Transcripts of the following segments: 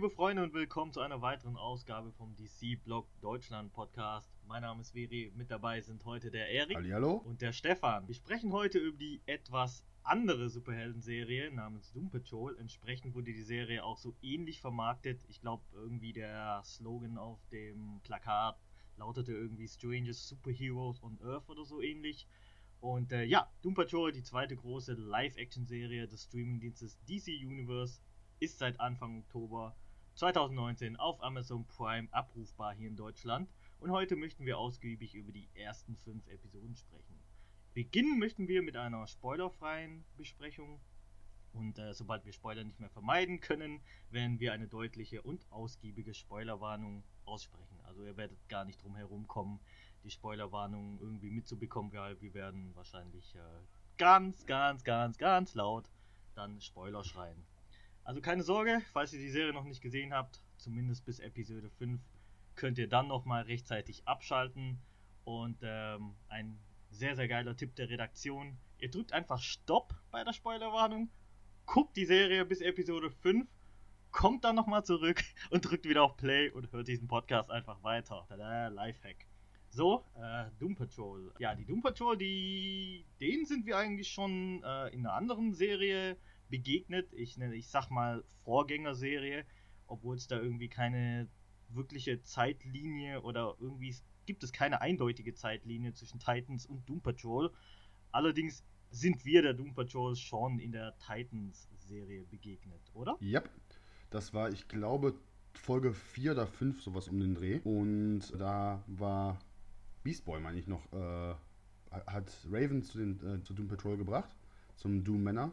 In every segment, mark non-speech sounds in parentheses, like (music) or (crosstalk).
Liebe Freunde und willkommen zu einer weiteren Ausgabe vom DC Blog Deutschland Podcast. Mein Name ist Veri, mit dabei sind heute der Erik Hallo. und der Stefan. Wir sprechen heute über die etwas andere Superhelden-Serie namens Doom Patrol. Entsprechend wurde die Serie auch so ähnlich vermarktet. Ich glaube irgendwie der Slogan auf dem Plakat lautete irgendwie Strangest Superheroes on Earth oder so ähnlich. Und äh, ja, Doom Patrol, die zweite große Live-Action-Serie des Streamingdienstes DC Universe, ist seit Anfang Oktober 2019 auf Amazon Prime abrufbar hier in Deutschland. Und heute möchten wir ausgiebig über die ersten fünf Episoden sprechen. Beginnen möchten wir mit einer spoilerfreien Besprechung. Und äh, sobald wir Spoiler nicht mehr vermeiden können, werden wir eine deutliche und ausgiebige Spoilerwarnung aussprechen. Also ihr werdet gar nicht drum herum kommen, die Spoilerwarnung irgendwie mitzubekommen, weil wir werden wahrscheinlich äh, ganz, ganz, ganz, ganz laut dann Spoiler schreien. Also keine Sorge, falls ihr die Serie noch nicht gesehen habt, zumindest bis Episode 5, könnt ihr dann nochmal rechtzeitig abschalten. Und ähm, ein sehr, sehr geiler Tipp der Redaktion. Ihr drückt einfach Stopp bei der Spoilerwarnung, guckt die Serie bis Episode 5, kommt dann nochmal zurück (laughs) und drückt wieder auf Play und hört diesen Podcast einfach weiter. Tada, Lifehack. So, äh, Doom Patrol. Ja, die Doom Patrol, die, denen sind wir eigentlich schon äh, in einer anderen Serie begegnet. Ich, nenne, ich sag mal Vorgängerserie, obwohl es da irgendwie keine wirkliche Zeitlinie oder irgendwie gibt es keine eindeutige Zeitlinie zwischen Titans und Doom Patrol. Allerdings sind wir der Doom Patrol schon in der Titans-Serie begegnet, oder? Yep. Das war, ich glaube, Folge 4 oder 5, sowas um den Dreh. Und da war Beast Boy, meine ich noch, äh, hat Raven zu, den, äh, zu Doom Patrol gebracht, zum Doom Männer.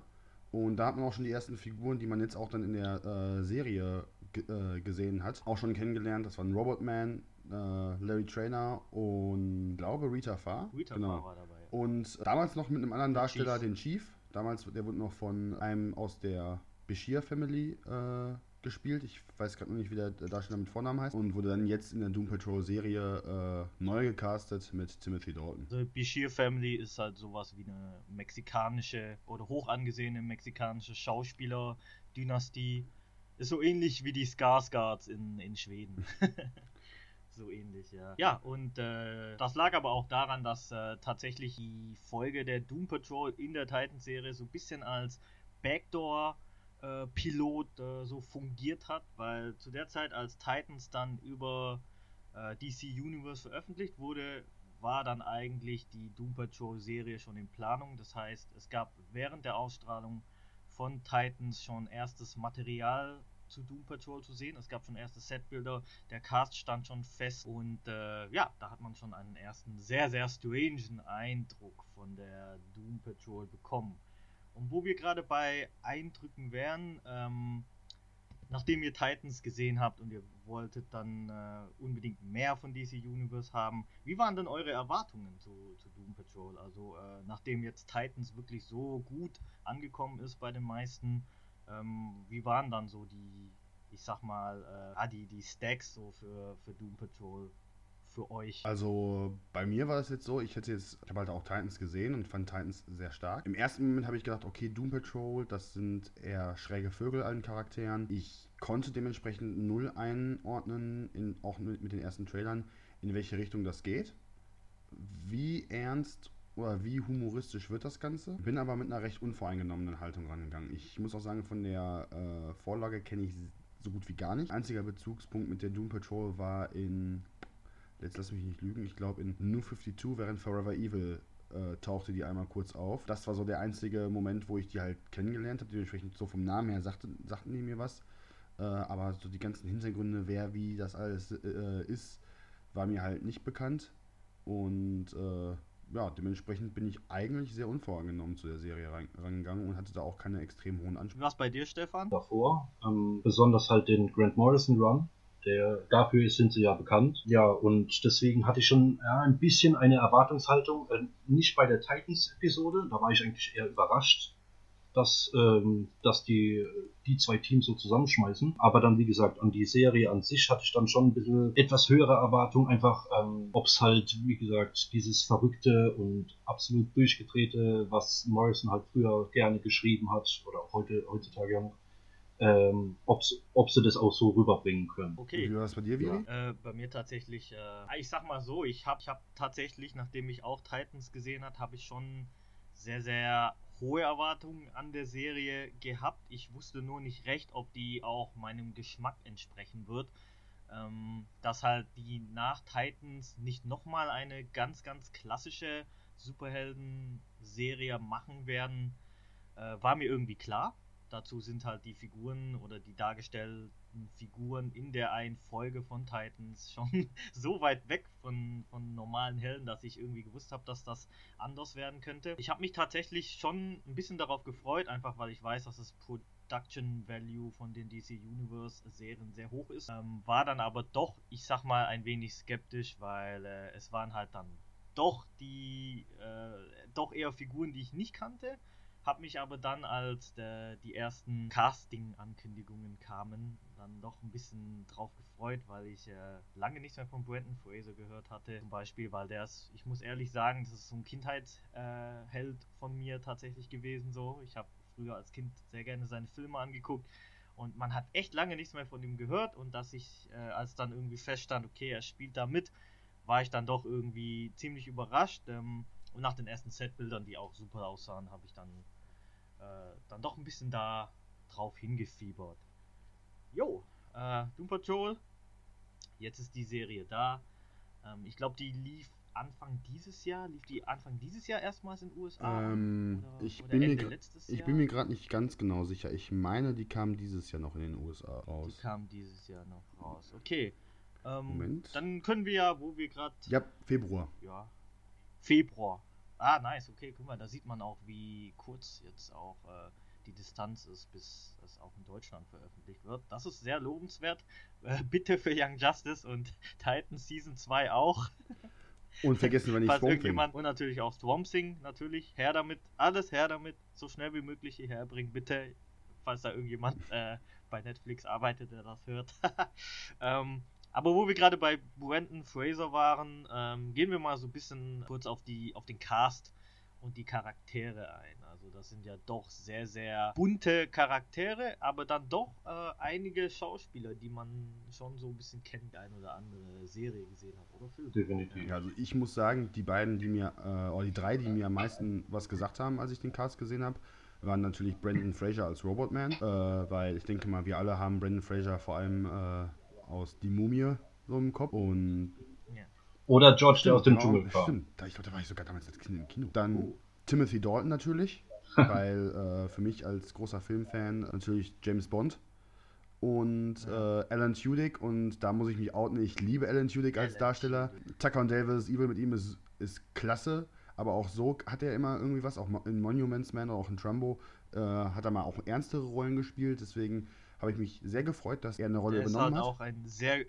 Und da hat man auch schon die ersten Figuren, die man jetzt auch dann in der äh, Serie äh, gesehen hat, auch schon kennengelernt. Das waren Robot Man, äh, Larry Trainer und glaube Rita Farr. Rita genau. Farr war dabei. Und damals noch mit einem anderen Darsteller, Chief. den Chief. Damals, der wurde noch von einem aus der Bashir Family äh, gespielt. Ich weiß gerade noch nicht, wie der Darsteller mit Vornamen heißt. Und wurde dann jetzt in der Doom Patrol Serie äh, neu gecastet mit Timothy Dalton. Also Bashir Family ist halt sowas wie eine mexikanische oder hoch angesehene mexikanische Schauspieler-Dynastie. Ist so ähnlich wie die Skarsgards in, in Schweden. (laughs) so ähnlich, ja. Ja, und äh, das lag aber auch daran, dass äh, tatsächlich die Folge der Doom Patrol in der Titan-Serie so ein bisschen als Backdoor äh, Pilot äh, so fungiert hat, weil zu der Zeit, als Titans dann über äh, DC Universe veröffentlicht wurde, war dann eigentlich die Doom Patrol Serie schon in Planung. Das heißt, es gab während der Ausstrahlung von Titans schon erstes Material zu Doom Patrol zu sehen. Es gab schon erste Setbilder, der Cast stand schon fest und äh, ja, da hat man schon einen ersten sehr, sehr strangen Eindruck von der Doom Patrol bekommen. Und wo wir gerade bei Eindrücken wären, ähm, nachdem ihr Titans gesehen habt und ihr wolltet dann äh, unbedingt mehr von DC Universe haben, wie waren denn eure Erwartungen zu, zu Doom Patrol? Also äh, nachdem jetzt Titans wirklich so gut angekommen ist bei den meisten, ähm, wie waren dann so die, ich sag mal, äh, ah, die, die Stacks so für, für Doom Patrol für euch? Also bei mir war das jetzt so, ich hätte jetzt, ich habe halt auch Titans gesehen und fand Titans sehr stark. Im ersten Moment habe ich gedacht, okay, Doom Patrol, das sind eher schräge Vögel allen Charakteren. Ich konnte dementsprechend null einordnen, in, auch mit, mit den ersten Trailern, in welche Richtung das geht. Wie ernst oder wie humoristisch wird das Ganze? Bin aber mit einer recht unvoreingenommenen Haltung rangegangen. Ich muss auch sagen, von der äh, Vorlage kenne ich so gut wie gar nicht. Einziger Bezugspunkt mit der Doom Patrol war in jetzt lass mich nicht lügen, ich glaube in New 52 während Forever Evil äh, tauchte die einmal kurz auf. Das war so der einzige Moment, wo ich die halt kennengelernt habe. Dementsprechend so vom Namen her sagte, sagten die mir was. Äh, aber so die ganzen Hintergründe, wer wie das alles äh, ist, war mir halt nicht bekannt. Und äh, ja, dementsprechend bin ich eigentlich sehr unvoreingenommen zu der Serie rangegangen und hatte da auch keine extrem hohen Ansprüche. Was bei dir, Stefan? davor. Ähm, besonders halt den Grant Morrison Run. Der, dafür sind sie ja bekannt. Ja, und deswegen hatte ich schon ja, ein bisschen eine Erwartungshaltung. Äh, nicht bei der Titans-Episode, da war ich eigentlich eher überrascht, dass, ähm, dass die, die zwei Teams so zusammenschmeißen. Aber dann, wie gesagt, an die Serie an sich hatte ich dann schon ein bisschen etwas höhere Erwartung. Einfach, ähm, ob es halt, wie gesagt, dieses verrückte und absolut durchgedrehte, was Morrison halt früher gerne geschrieben hat oder auch heute, heutzutage ähm, ob sie das auch so rüberbringen können. Okay. Wie war das bei dir, Viri? Ja. Äh, bei mir tatsächlich, äh, ich sag mal so, ich habe ich hab tatsächlich, nachdem ich auch Titans gesehen habe, habe ich schon sehr, sehr hohe Erwartungen an der Serie gehabt. Ich wusste nur nicht recht, ob die auch meinem Geschmack entsprechen wird. Ähm, dass halt die nach Titans nicht nochmal eine ganz, ganz klassische Superhelden-Serie machen werden, äh, war mir irgendwie klar. Dazu sind halt die Figuren oder die dargestellten Figuren in der einen Folge von Titans (laughs) schon so weit weg von, von normalen Helden, dass ich irgendwie gewusst habe, dass das anders werden könnte. Ich habe mich tatsächlich schon ein bisschen darauf gefreut, einfach weil ich weiß, dass es Production Value von den DC Universe Serien sehr hoch ist. Ähm, war dann aber doch, ich sag mal, ein wenig skeptisch, weil äh, es waren halt dann doch die, äh, doch eher Figuren, die ich nicht kannte hab mich aber dann, als der, die ersten Casting-Ankündigungen kamen, dann doch ein bisschen drauf gefreut, weil ich äh, lange nichts mehr von Brandon Fraser gehört hatte. Zum Beispiel, weil der ist, ich muss ehrlich sagen, das ist so ein Kindheitsheld äh, von mir tatsächlich gewesen. So, ich habe früher als Kind sehr gerne seine Filme angeguckt und man hat echt lange nichts mehr von ihm gehört und dass ich, äh, als dann irgendwie feststand, okay, er spielt da mit, war ich dann doch irgendwie ziemlich überrascht. Ähm, und nach den ersten Setbildern, die auch super aussahen, habe ich dann äh, dann doch ein bisschen da drauf hingefiebert. Jo, äh, Doom Patrol. Jetzt ist die Serie da. Ähm, ich glaube, die lief Anfang dieses Jahr. Lief die Anfang dieses Jahr erstmals in den USA? Ähm, oder, ich, oder bin mir ich bin mir gerade nicht ganz genau sicher. Ich meine, die kam dieses Jahr noch in den USA raus. Die kam dieses Jahr noch raus. Okay. Ähm, Moment. Dann können wir ja, wo wir gerade. Ja, Februar. Ja. Februar. Ah, nice, okay, guck mal, da sieht man auch, wie kurz jetzt auch äh, die Distanz ist, bis es auch in Deutschland veröffentlicht wird. Das ist sehr lobenswert. Äh, bitte für Young Justice und (laughs) Titan Season 2 auch. Und vergessen wir nicht Falls Swamp Thing. Und natürlich auch Swamp Thing, natürlich. Her damit, alles her damit, so schnell wie möglich hierher bringen, bitte. Falls da irgendjemand äh, bei Netflix arbeitet, der das hört. (laughs) ähm, aber wo wir gerade bei Brandon Fraser waren, ähm, gehen wir mal so ein bisschen kurz auf, die, auf den Cast und die Charaktere ein. Also das sind ja doch sehr, sehr bunte Charaktere, aber dann doch äh, einige Schauspieler, die man schon so ein bisschen kennt, die eine oder andere Serie gesehen hat oder Film. Definitiv. Ja, also ich muss sagen, die beiden, die mir, äh, oder die drei, die mir am meisten was gesagt haben, als ich den Cast gesehen habe, waren natürlich Brandon Fraser als Robotman, äh, weil ich denke mal, wir alle haben Brandon Fraser vor allem äh, aus Die Mumie so im Kopf. Und Oder George, der aus dem genau, Dschungel kam. Stimmt, ich glaube, da war ich sogar damals als Kind im Kino. Dann oh. Timothy Dalton natürlich, (laughs) weil äh, für mich als großer Filmfan natürlich James Bond und äh, Alan Tudyk und da muss ich mich outen, ich liebe Alan Tudyk als Darsteller. Tucker und Davis, Evil mit ihm ist, ist klasse, aber auch so hat er immer irgendwie was, auch in Monuments Man oder auch in Trumbo äh, hat er mal auch ernstere Rollen gespielt, deswegen habe ich mich sehr gefreut, dass er eine Rolle der übernommen ist halt hat. Auch ein sehr,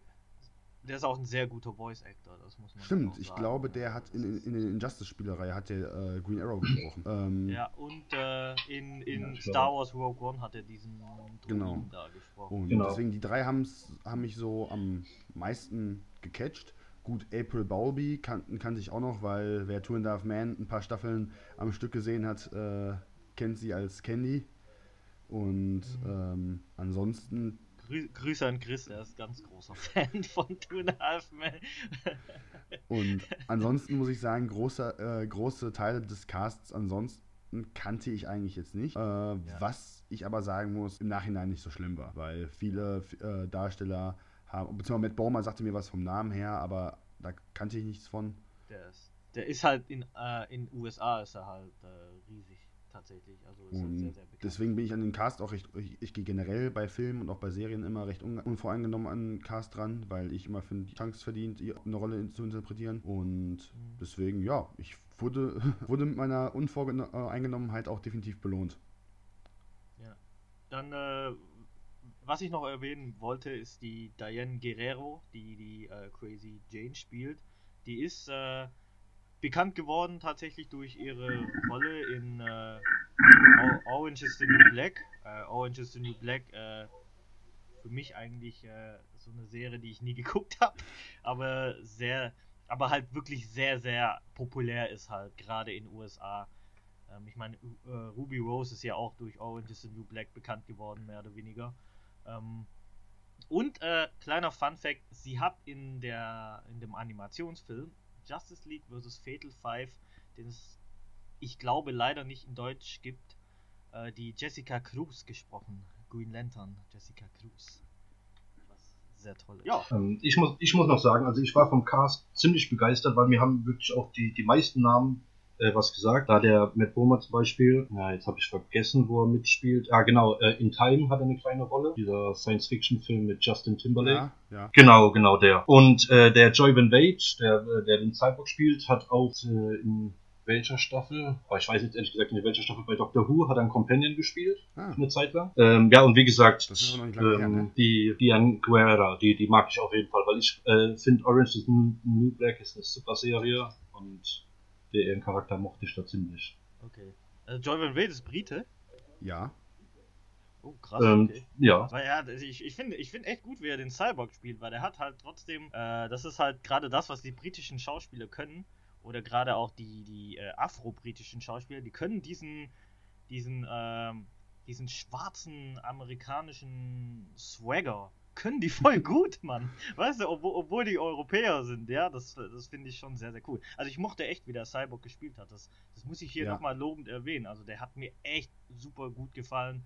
der ist auch ein sehr guter Voice Actor, das muss man Stimmt, ich glaube, der hat in, in, in der Injustice-Spielerei hat der äh, Green Arrow gesprochen. Ähm, ja, und äh, in, in ja, Star Wars Rogue One hat er diesen genau. da gesprochen. Und genau. deswegen, die drei haben mich so am meisten gecatcht. Gut, April Bowlby kann, kann sich auch noch, weil wer Two and a Half Man ein paar Staffeln am Stück gesehen hat, äh, kennt sie als Candy. Und mhm. ähm, ansonsten. Grü Grüße an Chris, er ist ganz großer Fan von Two and a Half Men. (laughs) und ansonsten muss ich sagen, große, äh, große Teile des Casts ansonsten kannte ich eigentlich jetzt nicht. Äh, ja. Was ich aber sagen muss, im Nachhinein nicht so schlimm war, weil viele äh, Darsteller haben, beziehungsweise Matt Baumer sagte mir was vom Namen her, aber da kannte ich nichts von. Der ist, der ist halt in äh, in USA ist er halt äh, riesig tatsächlich. Also ist sehr, sehr. Deswegen bin ich an den Cast auch recht, ich, ich gehe generell bei Filmen und auch bei Serien immer recht unvoreingenommen an den Cast dran, weil ich immer finde, die Chance verdient, eine Rolle zu interpretieren. Und mhm. deswegen, ja, ich wurde, (laughs) wurde mit meiner Unvoreingenommenheit auch definitiv belohnt. Ja. Dann, äh, was ich noch erwähnen wollte, ist die Diane Guerrero, die die äh, Crazy Jane spielt. Die ist äh, bekannt geworden tatsächlich durch ihre Rolle in äh, Orange is the New Black. Äh, Orange is the New Black, äh, für mich eigentlich äh, so eine Serie, die ich nie (laughs) geguckt habe, aber sehr, aber halt wirklich sehr, sehr populär ist halt, gerade in USA. Ähm, ich meine, äh, Ruby Rose ist ja auch durch Orange is the New Black bekannt geworden, mehr oder weniger. Ähm, und äh, kleiner Fun Fact: Sie hat in der in dem Animationsfilm Justice League vs. Fatal Five, den es ich glaube leider nicht in Deutsch gibt, äh, die Jessica Cruz gesprochen. Green Lantern, Jessica Cruz. Was sehr toll ist. Ja. Ähm, ich, muss, ich muss noch sagen, also ich war vom Cast ziemlich begeistert, weil mir haben wirklich auch die, die meisten Namen äh, was gesagt. Da der Matt Bomer zum Beispiel, ja, jetzt habe ich vergessen, wo er mitspielt. Ah, genau, äh, In Time hat er eine kleine Rolle. Dieser Science-Fiction-Film mit Justin Timberlake. Ja, ja. Genau, genau der. Und äh, der Joy Van Wade, der, äh, der den Cyborg spielt, hat auch äh, in welcher Staffel, aber ich weiß jetzt ehrlich gesagt in welcher Staffel bei Doctor Who hat er einen Companion gespielt, ah. eine Zeit lang. Ähm, ja, und wie gesagt, ähm, her, ne? die Diane Guerra, die, die mag ich auf jeden Fall, weil ich äh, finde Orange is New Black ist eine super Serie und den Charakter mochte ich da ziemlich. Okay. Also Joy Van Wade ist Brite? Ja. Oh, krass. Ähm, okay. Ja. Weil ja, ich, ich finde ich find echt gut, wie er den Cyborg spielt, weil er hat halt trotzdem, äh, das ist halt gerade das, was die britischen Schauspieler können, oder gerade auch die, die äh, afro-britischen Schauspieler, die können diesen, diesen, ähm, diesen schwarzen amerikanischen Swagger können die voll gut, Mann. Weißt du, obwohl, obwohl die Europäer sind, ja, das, das finde ich schon sehr, sehr cool. Also ich mochte echt, wie der Cyborg gespielt hat. Das, das muss ich hier ja. nochmal lobend erwähnen. Also der hat mir echt super gut gefallen,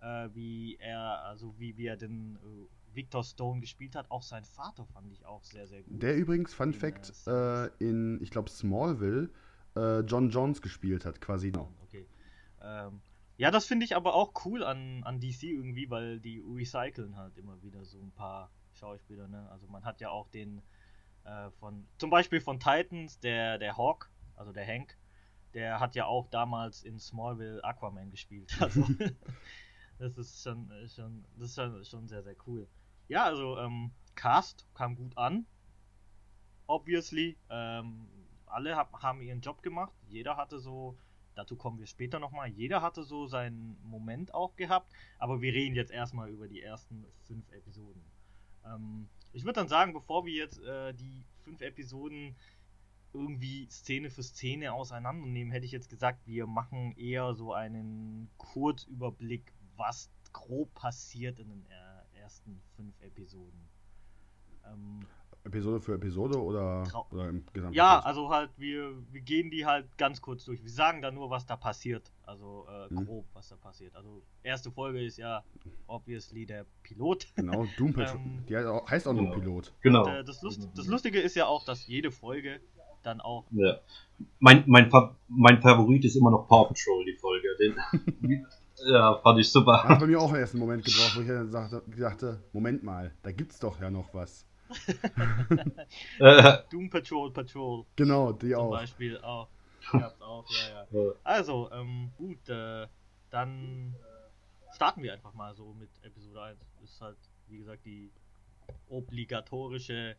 äh, wie er, also wie, wie er den äh, Victor Stone gespielt hat. Auch sein Vater fand ich auch sehr, sehr gut. Der übrigens, Fun in, Fact, äh, in, ich glaube, Smallville, äh, John Jones gespielt hat, quasi. Okay. Ähm, ja, das finde ich aber auch cool an, an DC irgendwie, weil die recyceln halt immer wieder so ein paar Schauspieler, ne? Also man hat ja auch den äh, von, zum Beispiel von Titans, der, der Hawk, also der Hank, der hat ja auch damals in Smallville Aquaman gespielt. (laughs) Also das ist schon, schon, das ist schon, schon sehr, sehr cool. Ja, also ähm, Cast kam gut an. Obviously. Ähm, alle hab, haben ihren Job gemacht. Jeder hatte so Dazu kommen wir später nochmal. Jeder hatte so seinen Moment auch gehabt, aber wir reden jetzt erstmal über die ersten fünf Episoden. Ähm, ich würde dann sagen, bevor wir jetzt äh, die fünf Episoden irgendwie Szene für Szene auseinandernehmen, hätte ich jetzt gesagt, wir machen eher so einen Kurzüberblick, was grob passiert in den äh, ersten fünf Episoden. Ähm, Episode für Episode oder, oder im gesamten Ja, Kurs? also halt, wir, wir gehen die halt ganz kurz durch. Wir sagen da nur, was da passiert. Also äh, hm. grob, was da passiert. Also erste Folge ist ja obviously der Pilot. Genau, Doom Patrol. (laughs) ähm, die heißt auch, nur genau. Pilot. Genau. Und, äh, das, Lust, das Lustige ist ja auch, dass jede Folge dann auch. Ja. Mein, mein, mein Favorit ist immer noch Paw Patrol, die Folge. Den, (laughs) ja, fand ich super. Hat bei mir auch einen ersten Moment gebraucht, wo ich dann sagte, dachte, Moment mal, da gibt's doch ja noch was. (laughs) Doom Patrol Patrol. Genau, die Zum auch. Zum Beispiel auch. Gab's auch, ja, ja. Also, ähm, gut, äh, dann starten wir einfach mal so mit Episode 1. Ist halt, wie gesagt, die obligatorische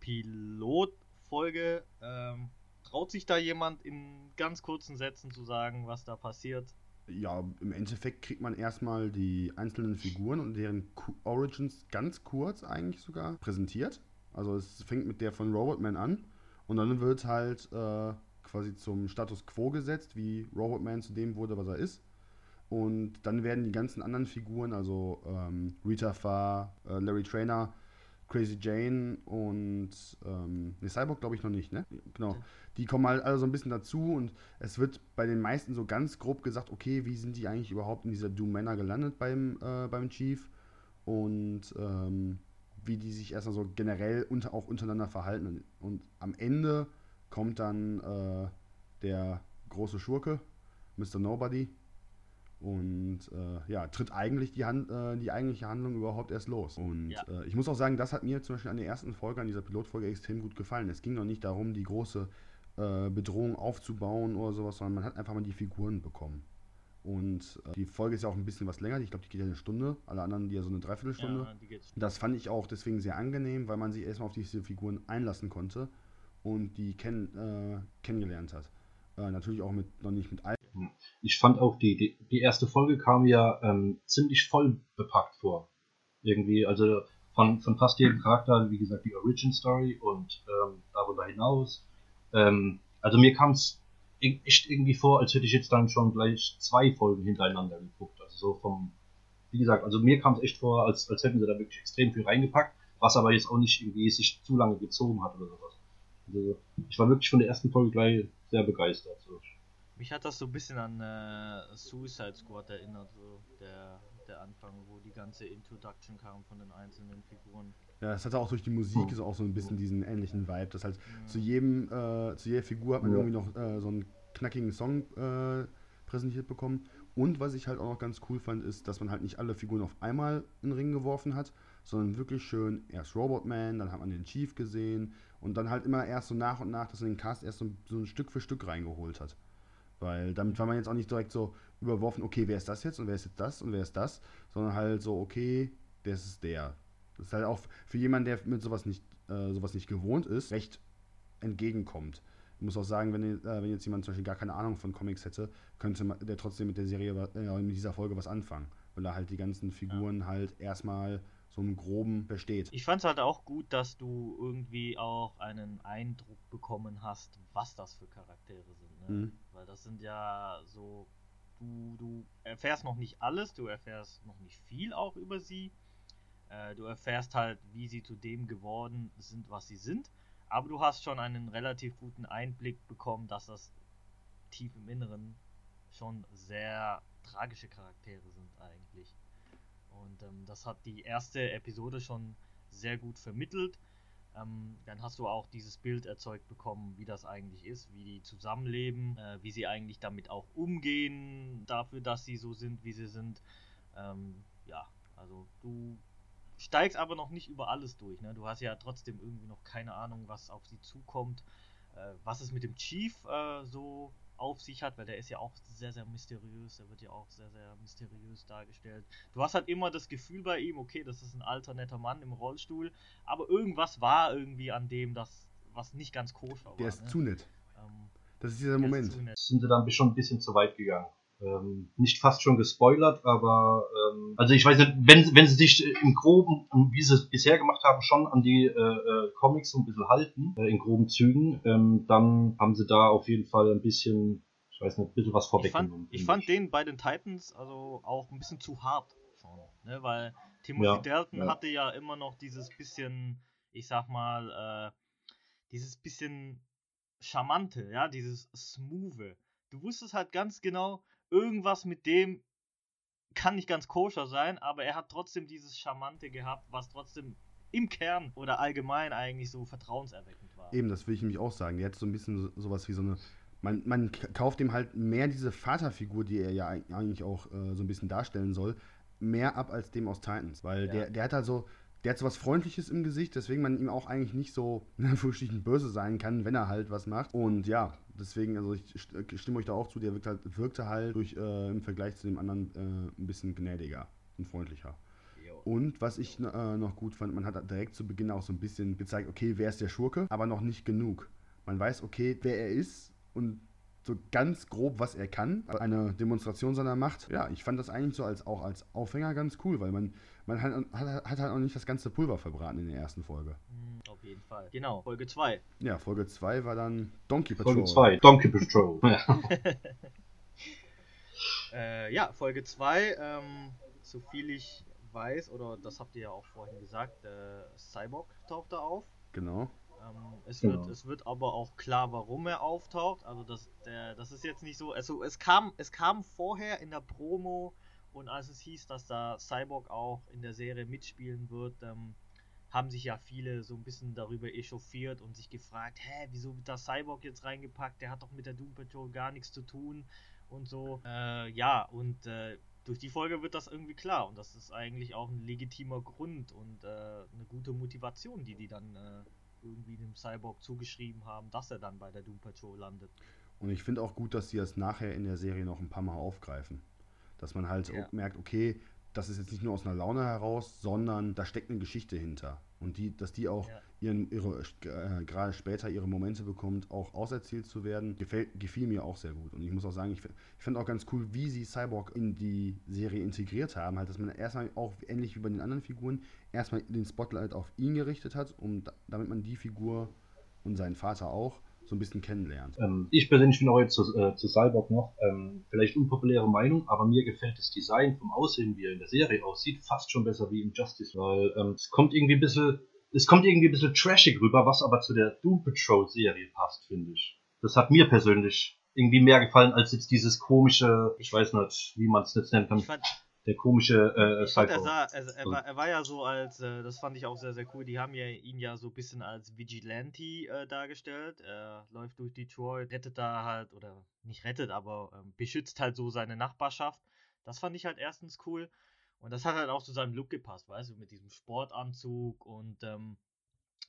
Pilotfolge. Ähm, traut sich da jemand in ganz kurzen Sätzen zu sagen, was da passiert? Ja, im Endeffekt kriegt man erstmal die einzelnen Figuren und deren Origins ganz kurz eigentlich sogar präsentiert. Also es fängt mit der von Robotman an und dann wird halt äh, quasi zum Status Quo gesetzt, wie Robotman zu dem wurde, was er ist. Und dann werden die ganzen anderen Figuren, also ähm, Rita Farr, äh, Larry Trainer, Crazy Jane und ähm, ne, Cyborg glaube ich noch nicht, ne? Genau. Die kommen halt alle so ein bisschen dazu und es wird bei den meisten so ganz grob gesagt, okay, wie sind die eigentlich überhaupt in dieser Doom Manor gelandet beim, äh, beim Chief und ähm, wie die sich erstmal so generell unter, auch untereinander verhalten. Und am Ende kommt dann äh, der große Schurke, Mr. Nobody, und äh, ja, tritt eigentlich die, Hand, äh, die eigentliche Handlung überhaupt erst los. Und ja. äh, ich muss auch sagen, das hat mir zum Beispiel an der ersten Folge, an dieser Pilotfolge extrem gut gefallen. Es ging noch nicht darum, die große äh, Bedrohung aufzubauen oder sowas, sondern man hat einfach mal die Figuren bekommen. Und äh, die Folge ist ja auch ein bisschen was länger, ich glaube, die geht ja eine Stunde, alle anderen die ja so eine Dreiviertelstunde. Ja, das fand ich auch deswegen sehr angenehm, weil man sich erstmal auf diese Figuren einlassen konnte und die kenn, äh, kennengelernt hat. natürlich auch mit noch nicht mit allen ich fand auch, die, die, die erste Folge kam ja ähm, ziemlich voll bepackt vor. Irgendwie, also von, von fast jedem Charakter, wie gesagt, die Origin Story und ähm, darüber hinaus. Ähm, also mir kam es echt irgendwie vor, als hätte ich jetzt dann schon gleich zwei Folgen hintereinander geguckt. Also so vom, wie gesagt, also mir kam es echt vor, als, als hätten sie da wirklich extrem viel reingepackt, was aber jetzt auch nicht irgendwie sich zu lange gezogen hat oder sowas. Also ich war wirklich von der ersten Folge gleich sehr begeistert. So. Mich hat das so ein bisschen an äh, Suicide Squad erinnert, so der, der Anfang, wo die ganze Introduction kam von den einzelnen Figuren. Ja, es hatte auch durch die Musik ist auch so ein bisschen diesen ähnlichen Vibe, dass halt mhm. zu jedem, äh, zu jeder Figur hat man ja. irgendwie noch äh, so einen knackigen Song äh, präsentiert bekommen. Und was ich halt auch noch ganz cool fand, ist, dass man halt nicht alle Figuren auf einmal in den Ring geworfen hat, sondern wirklich schön erst Robotman, dann hat man den Chief gesehen und dann halt immer erst so nach und nach, dass man den Cast erst so, so ein Stück für Stück reingeholt hat. Weil damit war man jetzt auch nicht direkt so überworfen, okay, wer ist das jetzt und wer ist jetzt das und wer ist das, sondern halt so, okay, das ist der. Das ist halt auch für jemanden, der mit sowas nicht, äh, sowas nicht gewohnt ist, recht entgegenkommt. Ich muss auch sagen, wenn, äh, wenn jetzt jemand zum Beispiel gar keine Ahnung von Comics hätte, könnte der trotzdem mit der Serie, äh, mit dieser Folge was anfangen. Weil er halt die ganzen Figuren ja. halt erstmal so einen groben versteht. Ich fand es halt auch gut, dass du irgendwie auch einen Eindruck bekommen hast, was das für Charaktere sind. Ne? Mhm. Weil das sind ja so, du, du erfährst noch nicht alles, du erfährst noch nicht viel auch über sie. Äh, du erfährst halt, wie sie zu dem geworden sind, was sie sind. Aber du hast schon einen relativ guten Einblick bekommen, dass das tief im Inneren schon sehr tragische Charaktere sind eigentlich. Und ähm, das hat die erste Episode schon sehr gut vermittelt. Ähm, dann hast du auch dieses Bild erzeugt bekommen, wie das eigentlich ist, wie die zusammenleben, äh, wie sie eigentlich damit auch umgehen, dafür, dass sie so sind, wie sie sind. Ähm, ja, also du steigst aber noch nicht über alles durch. Ne? Du hast ja trotzdem irgendwie noch keine Ahnung, was auf sie zukommt, äh, was es mit dem Chief äh, so auf sich hat, weil der ist ja auch sehr, sehr mysteriös, der wird ja auch sehr, sehr mysteriös dargestellt. Du hast halt immer das Gefühl bei ihm, okay, das ist ein alter, netter Mann im Rollstuhl, aber irgendwas war irgendwie an dem, das, was nicht ganz koscher war. Der ist ne? zu nett. Ähm, das ist dieser Moment. Ist Sind sie dann schon ein bisschen zu weit gegangen? Ähm, nicht fast schon gespoilert, aber ähm, also ich weiß nicht, wenn, wenn sie sich im Groben, wie sie es bisher gemacht haben, schon an die äh, äh, Comics so ein bisschen halten, äh, in groben Zügen, ähm, dann haben sie da auf jeden Fall ein bisschen, ich weiß nicht, ein bisschen was vorweggenommen. Ich fand, ich fand den bei den Titans also auch ein bisschen zu hart schon, ne? weil Timothy ja, Dalton ja. hatte ja immer noch dieses bisschen, ich sag mal, äh, dieses bisschen charmante, ja, dieses smoothe. Du wusstest halt ganz genau, irgendwas mit dem kann nicht ganz koscher sein, aber er hat trotzdem dieses Charmante gehabt, was trotzdem im Kern oder allgemein eigentlich so vertrauenserweckend war. Eben, das will ich nämlich auch sagen. Der hat so ein bisschen so, sowas wie so eine. Man, man kauft ihm halt mehr diese Vaterfigur, die er ja eigentlich auch äh, so ein bisschen darstellen soll, mehr ab als dem aus Titans. Weil ja. der, der hat halt so, der hat so was Freundliches im Gesicht, deswegen man ihm auch eigentlich nicht so (laughs) in Anführungsstrichen böse sein kann, wenn er halt was macht. Und ja, deswegen, also ich stimme euch da auch zu, der wirkt halt, wirkte halt durch, äh, im Vergleich zu dem anderen äh, ein bisschen gnädiger und freundlicher. Und was ich äh, noch gut fand, man hat direkt zu Beginn auch so ein bisschen gezeigt, okay, wer ist der Schurke, aber noch nicht genug. Man weiß, okay, wer er ist und so ganz grob, was er kann. Eine Demonstration seiner Macht. Ja, ich fand das eigentlich so als auch als Aufhänger ganz cool, weil man, man hat, hat, hat halt auch nicht das ganze Pulver verbraten in der ersten Folge. Mhm, auf jeden Fall. Genau, Folge 2. Ja, Folge 2 war dann Donkey Patrol. Folge 2, Donkey Patrol. (laughs) Ja, äh, ja Folge 2, ähm, so viel ich weiß, oder das habt ihr ja auch vorhin gesagt, äh, Cyborg taucht da auf. Genau. Ähm, es, genau. wird, es wird aber auch klar, warum er auftaucht. Also das, der, das ist jetzt nicht so. Also es kam, es kam vorher in der Promo und als es hieß, dass da Cyborg auch in der Serie mitspielen wird, ähm, haben sich ja viele so ein bisschen darüber echauffiert und sich gefragt, hä, wieso wird da Cyborg jetzt reingepackt? Der hat doch mit der Doom Patrol gar nichts zu tun und so. Äh, ja, und äh, durch die Folge wird das irgendwie klar und das ist eigentlich auch ein legitimer Grund und äh, eine gute Motivation, die die dann äh, irgendwie dem Cyborg zugeschrieben haben, dass er dann bei der Doom Patrol landet. Und ich finde auch gut, dass sie das nachher in der Serie noch ein paar Mal aufgreifen. Dass man halt ja. merkt, okay, das ist jetzt nicht nur aus einer Laune heraus, sondern da steckt eine Geschichte hinter. Und die, dass die auch ja. ihren, ihre, äh, gerade später ihre Momente bekommt, auch auserzählt zu werden, gefällt, gefiel mir auch sehr gut. Und ich muss auch sagen, ich, ich finde auch ganz cool, wie sie Cyborg in die Serie integriert haben. Halt, dass man erstmal auch ähnlich wie bei den anderen Figuren erstmal den Spotlight auf ihn gerichtet hat, um damit man die Figur und seinen Vater auch so ein bisschen kennenlernt. Ähm, ich persönlich bin auch jetzt zu, äh, zu Cyborg noch, ähm, vielleicht unpopuläre Meinung, aber mir gefällt das Design vom Aussehen, wie er in der Serie aussieht, fast schon besser wie im Justice, weil ähm, es kommt irgendwie ein bisschen, es kommt irgendwie ein bisschen trashig rüber, was aber zu der Doom Patrol Serie passt, finde ich. Das hat mir persönlich irgendwie mehr gefallen als jetzt dieses komische, ich weiß nicht, wie man es jetzt nennen kann. Ich fand, der komische äh, ich fand, er, sah, er, er, war, er war ja so als, äh, das fand ich auch sehr, sehr cool, die haben ja ihn ja so ein bisschen als Vigilante äh, dargestellt. Er läuft durch Detroit, rettet da halt, oder nicht rettet, aber ähm, beschützt halt so seine Nachbarschaft. Das fand ich halt erstens cool. Und das hat halt auch zu seinem Look gepasst, weißt du, mit diesem Sportanzug und ähm,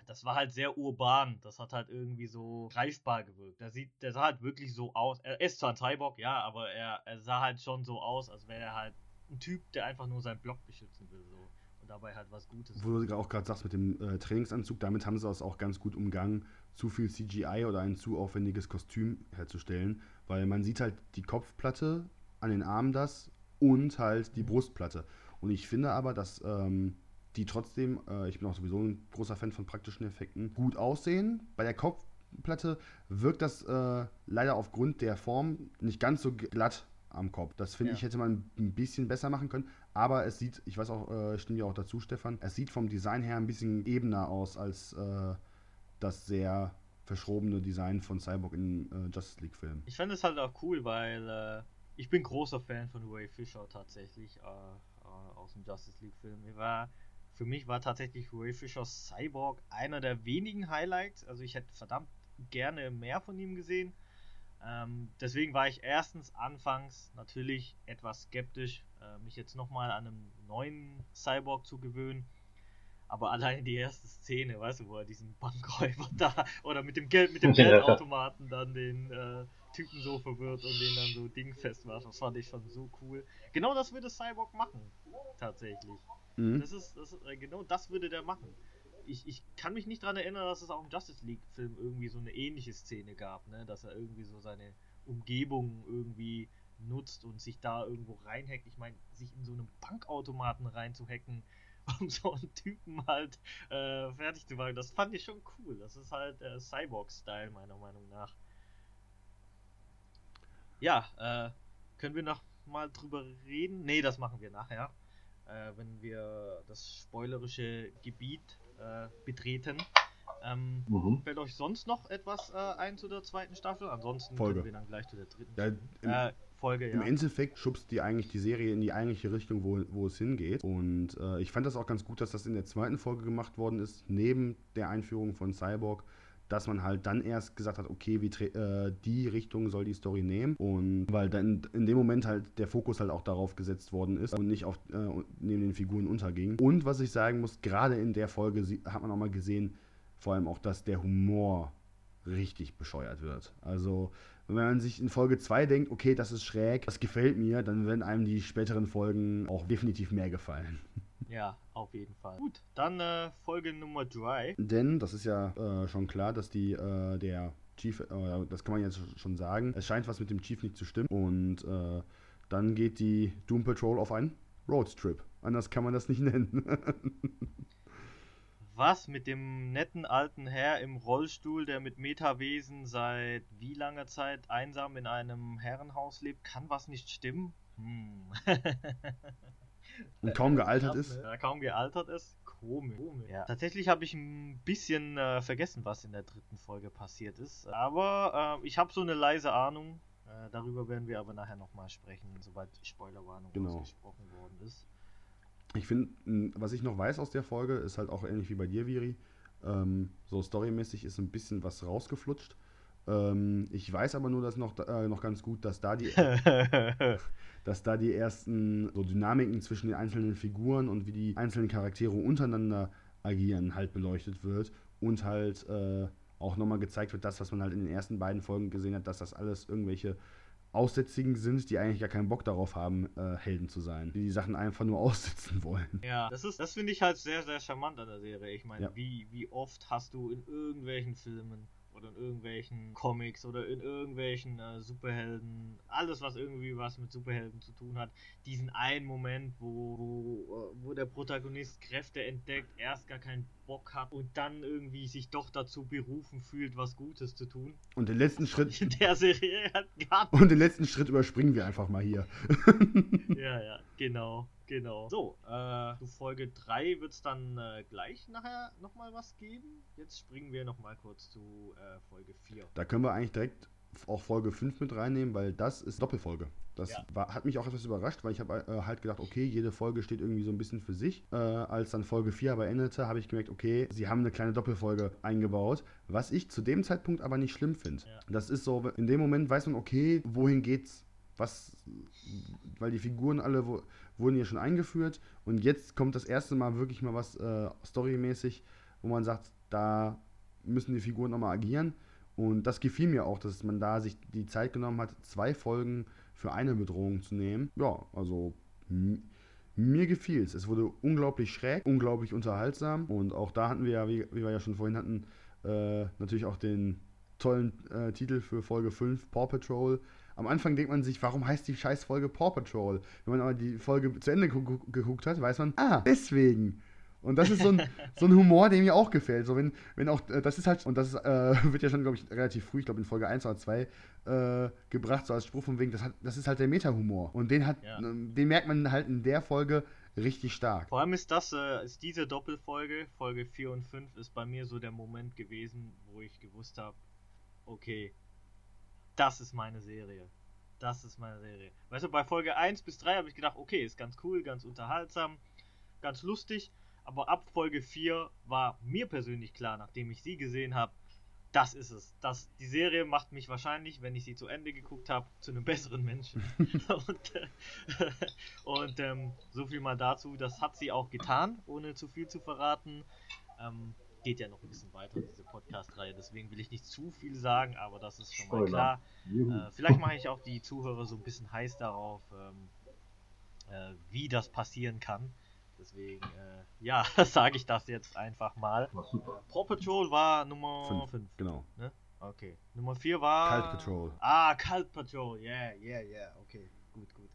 das war halt sehr urban. Das hat halt irgendwie so greifbar gewirkt. Der, sieht, der sah halt wirklich so aus. Er ist zwar ein Cyborg, ja, aber er, er sah halt schon so aus, als wäre er halt ein Typ, der einfach nur seinen Block beschützen will. So. Und dabei halt was Gutes. Wo du auch gerade sagst mit dem äh, Trainingsanzug, damit haben sie es auch ganz gut umgangen, zu viel CGI oder ein zu aufwendiges Kostüm herzustellen, weil man sieht halt die Kopfplatte an den Armen das und halt die mhm. Brustplatte. Und ich finde aber, dass ähm, die trotzdem, äh, ich bin auch sowieso ein großer Fan von praktischen Effekten, gut aussehen. Bei der Kopfplatte wirkt das äh, leider aufgrund der Form nicht ganz so glatt am Kopf. Das finde ja. ich hätte man ein bisschen besser machen können. Aber es sieht, ich weiß auch, äh, stimme dir auch dazu, Stefan, es sieht vom Design her ein bisschen ebener aus als äh, das sehr verschrobene Design von Cyborg in äh, Justice League Filmen. Ich fand es halt auch cool, weil äh, ich bin großer Fan von Ray Fisher tatsächlich äh, äh, aus dem Justice League Film. War, für mich war tatsächlich Ray Fishers Cyborg einer der wenigen Highlights. Also ich hätte verdammt gerne mehr von ihm gesehen. Ähm, deswegen war ich erstens anfangs natürlich etwas skeptisch, äh, mich jetzt nochmal an einem neuen Cyborg zu gewöhnen. Aber alleine die erste Szene, weißt du, wo er diesen Bankräuber (laughs) da oder mit dem Geld, mit dem (laughs) Geldautomaten dann den äh, Typen so verwirrt und den dann so dingfest macht, das fand ich schon so cool. Genau das würde Cyborg machen, tatsächlich. Mhm. Das ist, das äh, genau das würde der machen ich, ich kann mich nicht daran erinnern, dass es auch im Justice League-Film irgendwie so eine ähnliche Szene gab, ne? Dass er irgendwie so seine Umgebung irgendwie nutzt und sich da irgendwo reinhackt. Ich meine, sich in so einem Bankautomaten reinzuhacken, (laughs) um so einen Typen halt äh, fertig zu machen, das fand ich schon cool. Das ist halt äh, Cyborg-Style, meiner Meinung nach. Ja, äh, können wir noch mal drüber reden? Ne, das machen wir nachher. Äh, wenn wir das spoilerische Gebiet äh, betreten. Ähm, mhm. Fällt euch sonst noch etwas äh, ein zu der zweiten Staffel? Ansonsten Folge. können wir dann gleich zu der dritten ja, im, äh, Folge. Im Endeffekt schubst die eigentlich die Serie in die eigentliche Richtung, wo, wo es hingeht. Und äh, ich fand das auch ganz gut, dass das in der zweiten Folge gemacht worden ist, neben der Einführung von Cyborg dass man halt dann erst gesagt hat, okay, wie äh, die Richtung soll die Story nehmen und weil dann in dem Moment halt der Fokus halt auch darauf gesetzt worden ist und nicht auf äh, neben den Figuren unterging. Und was ich sagen muss, gerade in der Folge hat man auch mal gesehen, vor allem auch, dass der Humor richtig bescheuert wird. Also wenn man sich in Folge 2 denkt, okay, das ist schräg, das gefällt mir, dann werden einem die späteren Folgen auch definitiv mehr gefallen. Ja, auf jeden Fall. Gut, dann äh, Folge Nummer 3. Denn, das ist ja äh, schon klar, dass die, äh, der Chief, äh, das kann man jetzt schon sagen, es scheint was mit dem Chief nicht zu stimmen. Und äh, dann geht die Doom Patrol auf einen Roadtrip. Anders kann man das nicht (laughs) nennen. was mit dem netten alten Herr im Rollstuhl, der mit Metawesen seit wie langer Zeit einsam in einem Herrenhaus lebt, kann was nicht stimmen? Hm. (laughs) Und kaum gealtert ist. Ja, kaum gealtert ist. Komisch. Ja. Tatsächlich habe ich ein bisschen äh, vergessen, was in der dritten Folge passiert ist. Aber äh, ich habe so eine leise Ahnung. Äh, darüber werden wir aber nachher nochmal sprechen, sobald die Spoilerwarnung genau. ausgesprochen worden ist. Ich finde, was ich noch weiß aus der Folge, ist halt auch ähnlich wie bei dir, Viri. Ähm, so storymäßig ist ein bisschen was rausgeflutscht. Ähm, ich weiß aber nur, dass noch, äh, noch ganz gut, dass da die, (laughs) dass da die ersten so Dynamiken zwischen den einzelnen Figuren und wie die einzelnen Charaktere untereinander agieren halt beleuchtet wird und halt äh, auch nochmal gezeigt wird, das, was man halt in den ersten beiden Folgen gesehen hat, dass das alles irgendwelche Aussätzigen sind, die eigentlich gar keinen Bock darauf haben, äh, Helden zu sein. Die die Sachen einfach nur (laughs) aussitzen wollen. Ja, das ist, das finde ich halt sehr, sehr charmant an der Serie. Ich meine, ja. wie, wie oft hast du in irgendwelchen Filmen in irgendwelchen Comics oder in irgendwelchen äh, Superhelden, alles was irgendwie was mit Superhelden zu tun hat, diesen einen Moment, wo, wo, wo der Protagonist Kräfte entdeckt, erst gar keinen Bock hat und dann irgendwie sich doch dazu berufen fühlt, was Gutes zu tun. Und den letzten Schritt. (laughs) In der Serie hat gar Und den letzten Schritt überspringen wir einfach mal hier. ja, ja, genau. Genau. So, äh, zu Folge 3 wird es dann äh, gleich nachher nochmal was geben. Jetzt springen wir nochmal kurz zu äh, Folge 4. Da können wir eigentlich direkt auch Folge 5 mit reinnehmen, weil das ist Doppelfolge. Das Ja. war, hat mich auch etwas überrascht, weil ich habe äh, halt gedacht, okay, jede Folge steht irgendwie so ein bisschen für sich. Äh, als dann Folge 4 aber endete, habe ich gemerkt, okay, sie haben eine kleine Doppelfolge eingebaut, was ich zu dem Zeitpunkt aber nicht schlimm finde. Ja. Das ist so, in dem Moment weiß man, okay, wohin geht's? Was, weil die Figuren alle wo, wurden hier schon eingeführt und jetzt kommt das erste Mal wirklich mal was äh, storymäßig, wo man sagt, da müssen die Figuren nochmal agieren. Und das gefiel mir auch, dass man da sich die Zeit genommen hat, zwei Folgen für eine Bedrohung zu nehmen. Ja, also mir gefiel es. Es wurde unglaublich schräg, unglaublich unterhaltsam. Und auch da hatten wir ja, wie, wie wir ja schon vorhin hatten, äh, natürlich auch den tollen äh, Titel für Folge 5, Paw Patrol. Am Anfang denkt man sich, warum heißt die scheiß Folge Paw Patrol? Wenn man aber die Folge zu Ende gu- gu- geguckt hat, weiß man, ah, deswegen. Und das ist so ein, (laughs) so ein Humor, der mir auch gefällt. So, wenn, wenn auch, äh, das ist halt, und das äh, (laughs) wird ja schon, glaube ich, relativ früh, ich glaube in Folge 1 oder 2, äh, gebracht, so als Spruch von wegen, das, hat, das ist halt der Meta-Humor. Und den hat, Ja. ähm, den merkt man halt in der Folge richtig stark. Vor allem ist das, äh, ist diese Doppelfolge, Folge 4 und 5, ist bei mir so der Moment gewesen, wo ich gewusst habe, okay, das ist meine Serie. Das ist meine Serie. Weißt du, bei Folge 1 bis 3 habe ich gedacht, okay, ist ganz cool, ganz unterhaltsam, ganz lustig. Aber ab Folge 4 war mir persönlich klar, nachdem ich sie gesehen habe, das ist es. Das, die Serie macht mich wahrscheinlich, wenn ich sie zu Ende geguckt habe, zu einem besseren Menschen. (laughs) und äh, (laughs) und ähm, so viel mal dazu. Das hat sie auch getan, ohne zu viel zu verraten. Ähm, geht ja noch ein bisschen weiter, diese Podcast-Reihe. Deswegen will ich nicht zu viel sagen, aber das ist schon mal Spoiler. klar. Äh, vielleicht mache ich auch die Zuhörer so ein bisschen heiß darauf, ähm, äh, wie das passieren kann. Deswegen, äh, ja, (laughs) sage ich das jetzt einfach mal. War super. Paw Patrol war Nummer Fünf. 5. Genau. Okay. Nummer 4 war. Cult Patrol. Ah, Cult Patrol. Yeah, yeah, yeah. Okay, gut, gut.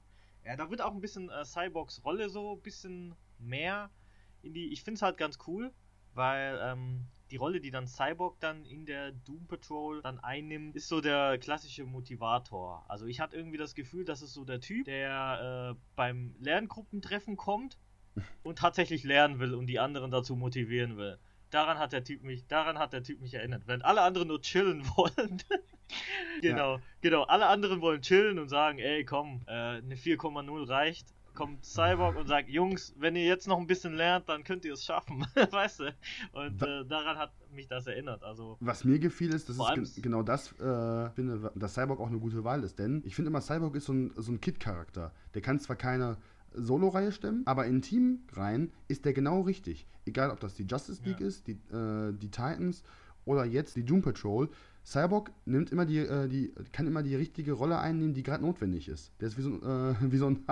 Ja, da wird auch ein bisschen äh, Cyborgs Rolle so ein bisschen mehr in die. Ich finde es halt ganz cool, weil ähm, die Rolle, die dann Cyborg dann in der Doom Patrol dann einnimmt, ist so der klassische Motivator. Also ich hatte irgendwie das Gefühl, das ist so der Typ, der äh, beim Lerngruppentreffen kommt (laughs) und tatsächlich lernen will und die anderen dazu motivieren will. Daran hat der Typ mich, daran hat der Typ mich erinnert. Wenn alle anderen nur chillen (laughs) wollen. genau, genau. Alle anderen wollen chillen und sagen, ey, komm, äh, eine 4,0 reicht. Kommt Cyborg und sagt, Jungs, wenn ihr jetzt noch ein bisschen lernt, dann könnt ihr es schaffen. (laughs) weißt du? Und äh, daran hat mich das erinnert. Also, Was mir gefiel ist, es allem- gen genau das äh, finde, dass Cyborg auch eine gute Wahl ist. Denn ich finde immer, Cyborg ist so ein, so ein Kid-Charakter. Der kann zwar keine Solo-Reihe stemmen, aber in Team-Reihen ist der genau richtig. Egal, ob das die Justice League Ja. ist, die, äh, die Titans oder jetzt die Doom Patrol. Cyborg nimmt immer die, äh, die, kann immer die richtige Rolle einnehmen, die gerade notwendig ist. Der ist wie so, ein, äh, (laughs) wie so ein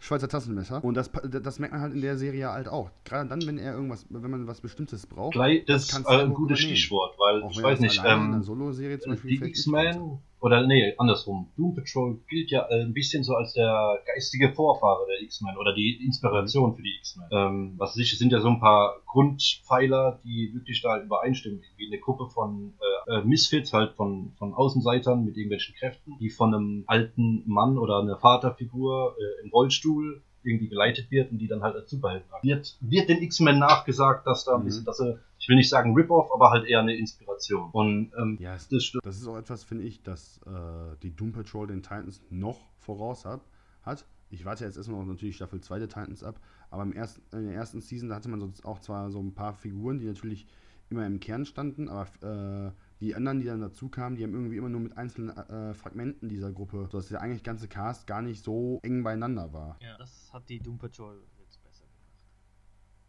Schweizer Taschenmesser. Und das, das merkt man halt in der Serie halt auch. Gerade dann, wenn er irgendwas, wenn man was Bestimmtes braucht. Gleich, das kann ist äh, ein gutes. Stichwort, weil Auch ich weiß nicht, ähm, Solo-Serie zum Beispiel die X-Men, oder nee, andersrum. Doom Patrol gilt ja äh, ein bisschen so als der geistige Vorfahre der X-Men oder die Inspiration für die X-Men. Ähm, was weiß ich, es sind ja so ein paar Grundpfeiler, die wirklich da übereinstimmen. Wie eine Gruppe von äh, äh, Misfits, halt von, von Außenseitern mit irgendwelchen Kräften, die von einem alten Mann oder einer Vaterfigur äh, im Rollstuhl irgendwie geleitet wird und die dann halt als Superhelden wird, wird den X-Men nachgesagt, dass da ein Mhm. bisschen, dass er, ich will nicht sagen Rip-Off, aber halt eher eine Inspiration. Und ähm, Ja, das stimmt. das ist auch etwas, finde ich, dass äh, die Doom Patrol den Titans noch voraus hat. hat. Ich warte jetzt erstmal noch natürlich Staffel 2 der Titans ab, aber im ersten, in der ersten Season da hatte man sonst auch zwar so ein paar Figuren, die natürlich immer im Kern standen, aber äh, die anderen, die dann dazu kamen, die haben irgendwie immer nur mit einzelnen äh, Fragmenten dieser Gruppe, sodass der eigentlich ganze Cast gar nicht so eng beieinander war. ja, das hat die Doom Patrol jetzt besser gemacht.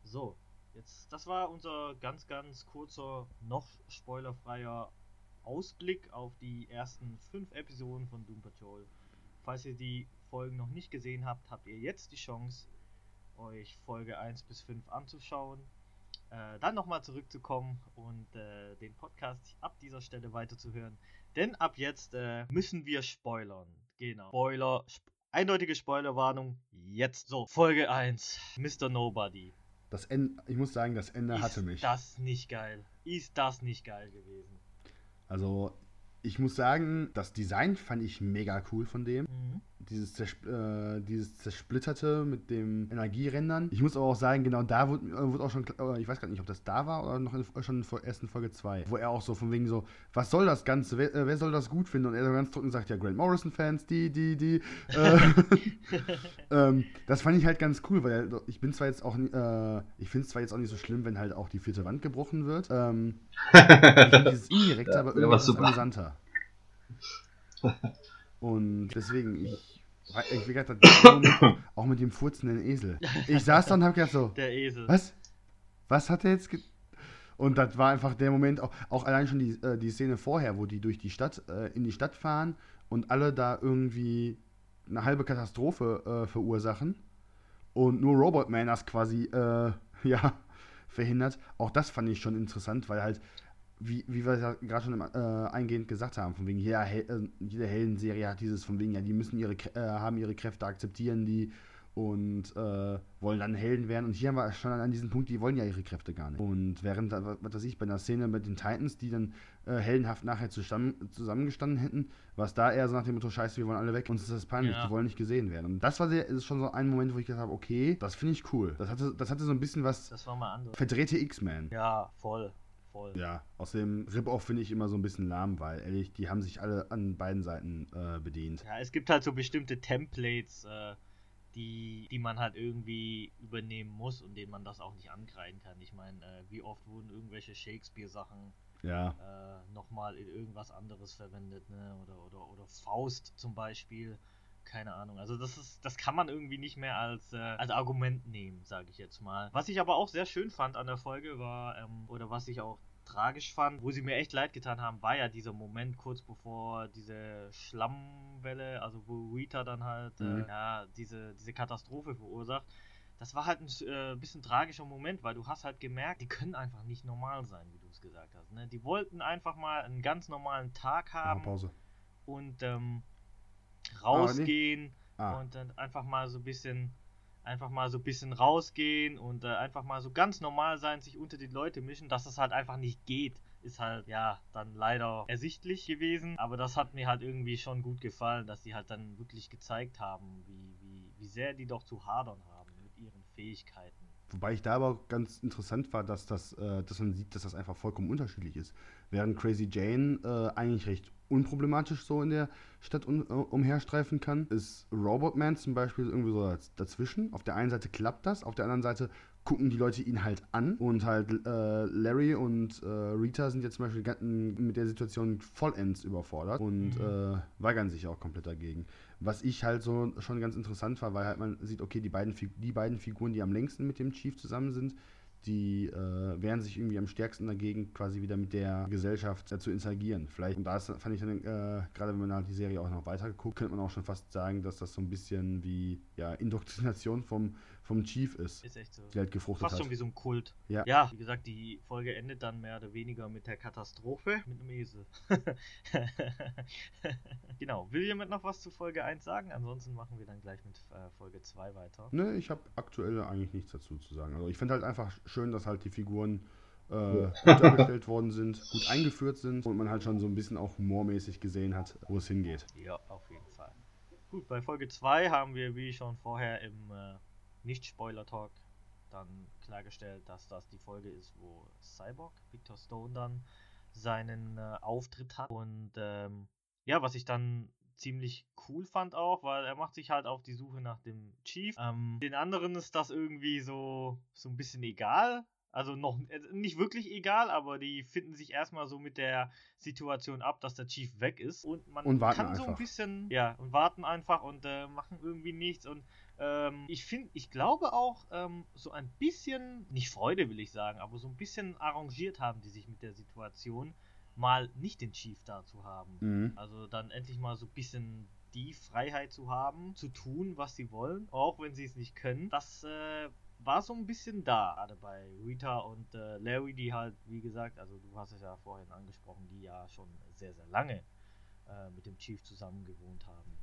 So, jetzt, das war unser ganz, ganz kurzer, noch spoilerfreier Ausblick auf die ersten fünf Episoden von Doom Patrol. Falls ihr die Folgen noch nicht gesehen habt, habt ihr jetzt die Chance, euch Folge 1 bis 5 anzuschauen. Äh, dann nochmal zurückzukommen und äh, den Podcast ab dieser Stelle weiterzuhören. Denn ab jetzt äh, müssen wir spoilern. Genau. Spoiler, sp eindeutige Spoilerwarnung. Jetzt. So, Folge 1. Mr. Nobody. Das Ende, ich muss sagen, das Ende Ist hatte mich. das nicht geil? Ist das nicht geil gewesen? Also, ich muss sagen, das Design fand ich mega cool von dem. Mhm. Dieses, zersp äh, dieses Zersplitterte mit dem Energierändern. Ich muss aber auch sagen, genau da wurde, äh, wurde auch schon, äh, ich weiß gar nicht, ob das da war oder noch in, schon in der ersten Folge 2, wo er auch so von wegen so, was soll das Ganze, wer, äh, wer soll das gut finden? Und er so ganz trocken sagt, ja, Grant Morrison-Fans, die, die, die. Äh, (laughs) ähm, das fand ich halt ganz cool, weil ich bin zwar jetzt auch, äh, ich finde es zwar jetzt auch nicht so schlimm, wenn halt auch die vierte Wand gebrochen wird. Ähm, (laughs) ich finde dieses indirekte, Ja, aber wär irgendwie was was super. amüsanter. (laughs) Und deswegen, ich, ich der Moment, (coughs) auch mit dem furzenden Esel. Ich saß da und hab gedacht so, Der Esel. was? Was hat er jetzt ge Und das war einfach der Moment, auch, auch allein schon die, äh, die Szene vorher, wo die durch die Stadt, äh, in die Stadt fahren und alle da irgendwie eine halbe Katastrophe äh, verursachen und nur Robotman das quasi, äh, (laughs) ja, verhindert. Auch das fand ich schon interessant, weil halt, wie, wie wir ja gerade schon im, äh, eingehend gesagt haben, von wegen, Hel äh, jede Heldenserie hat dieses von wegen, ja, die müssen ihre, äh, haben ihre Kräfte, akzeptieren die und äh, wollen dann Helden werden. Und hier haben wir schon an diesem Punkt, die wollen ja ihre Kräfte gar nicht. Und während, was weiß ich, bei einer Szene mit den Titans, die dann äh, heldenhaft nachher zusammen, zusammengestanden hätten, war es da eher so nach dem Motto, scheiße, wir wollen alle weg, uns ist das peinlich, Ja. die wollen nicht gesehen werden. Und das war sehr, ist schon so ein Moment, wo ich gesagt habe, okay, das finde ich cool. Das hatte, das hatte so ein bisschen was Das war mal anders. verdrehte X-Men. Ja, voll. Voll. Ja, außerdem Rip-Off finde ich immer so ein bisschen lahm, weil ehrlich, die haben sich alle an beiden Seiten äh, bedient. Ja, es gibt halt so bestimmte Templates, äh, die, die man halt irgendwie übernehmen muss und denen man das auch nicht ankreiden kann. Ich meine, äh, wie oft wurden irgendwelche Shakespeare-Sachen Ja, äh, nochmal in irgendwas anderes verwendet, ne? Oder, oder, oder Faust zum Beispiel. Keine Ahnung. Also das ist, das kann man irgendwie nicht mehr als, äh, als Argument nehmen, sage ich jetzt mal. Was ich aber auch sehr schön fand an der Folge war, ähm, oder was ich auch tragisch fand, wo sie mir echt leid getan haben, war ja dieser Moment kurz bevor diese Schlammwelle, also wo Rita dann halt äh, Mhm. ja, diese, diese Katastrophe verursacht. Das war halt ein äh, bisschen tragischer Moment, weil du hast halt gemerkt, die können einfach nicht normal sein, wie du es gesagt hast. Ne? Die wollten einfach mal einen ganz normalen Tag haben wir Pause. und ähm, rausgehen Ah, und dann einfach mal so ein bisschen einfach mal so ein bisschen rausgehen und äh, einfach mal so ganz normal sein, sich unter die Leute mischen, dass es halt einfach nicht geht, ist halt ja dann leider ersichtlich gewesen, aber das hat mir halt irgendwie schon gut gefallen, dass die halt dann wirklich gezeigt haben, wie, wie, wie sehr die doch zu hadern haben mit ihren Fähigkeiten. Wobei ich da aber auch ganz interessant war, dass, das, äh, dass man sieht, dass das einfach vollkommen unterschiedlich ist. Während Crazy Jane äh, eigentlich recht unproblematisch so in der Stadt un äh, umherstreifen kann, ist Robotman zum Beispiel irgendwie so daz- dazwischen. Auf der einen Seite klappt das, auf der anderen Seite gucken die Leute ihn halt an und halt äh, Larry und äh, Rita sind jetzt zum Beispiel mit der Situation vollends überfordert und Mhm. äh, weigern sich auch komplett dagegen. Was ich halt so schon ganz interessant war, weil halt man sieht, okay, die beiden, die beiden Figuren, die am längsten mit dem Chief zusammen sind, die äh, wehren sich irgendwie am stärksten dagegen, quasi wieder mit der Gesellschaft äh, zu interagieren. Vielleicht, und da ist, fand ich dann, äh, gerade wenn man halt die Serie auch noch weiter guckt, könnte man auch schon fast sagen, dass das so ein bisschen wie ja, Indoktrination vom, vom Chief ist, Ist echt so. die halt gefruchtet Fast hat. schon wie so ein Kult. Ja. ja, wie gesagt, die Folge endet dann mehr oder weniger mit der Katastrophe mit einem Esel. (laughs) genau. Will jemand noch was zu Folge 1 sagen? Ansonsten machen wir dann gleich mit äh, Folge 2 weiter. Ne, ich habe aktuell eigentlich nichts dazu zu sagen. Also ich finde halt einfach schön, dass halt die Figuren äh, gut dargestellt worden sind, gut eingeführt sind und man halt schon so ein bisschen auch humormäßig gesehen hat, wo es hingeht. Ja, auf jeden Fall. Gut, bei Folge 2 haben wir, wie schon vorher im äh, Nicht-Spoiler-Talk, dann klargestellt, dass das die Folge ist, wo Cyborg, Victor Stone, dann seinen äh, Auftritt hat. Und ähm, ja, was ich dann ziemlich cool fand auch, weil er macht sich halt auf die Suche nach dem Chief. Ähm, den anderen ist das irgendwie so, so ein bisschen egal. Also noch äh, nicht wirklich egal, aber die finden sich erstmal so mit der Situation ab, dass der Chief weg ist. Und man Und warten kann so ein einfach. bisschen, ja, und warten einfach und äh, machen irgendwie nichts. Und ähm, ich finde, ich glaube auch, ähm, so ein bisschen, nicht Freude will ich sagen, aber so ein bisschen arrangiert haben die sich mit der Situation, mal nicht den Chief da zu haben. Mhm. Also dann endlich mal so ein bisschen die Freiheit zu haben, zu tun, was sie wollen, auch wenn sie es nicht können. Das äh, war so ein bisschen da, gerade bei Rita und äh, Larry, die halt, wie gesagt, also du hast es ja vorhin angesprochen, die ja schon sehr, sehr lange äh, mit dem Chief zusammen gewohnt haben.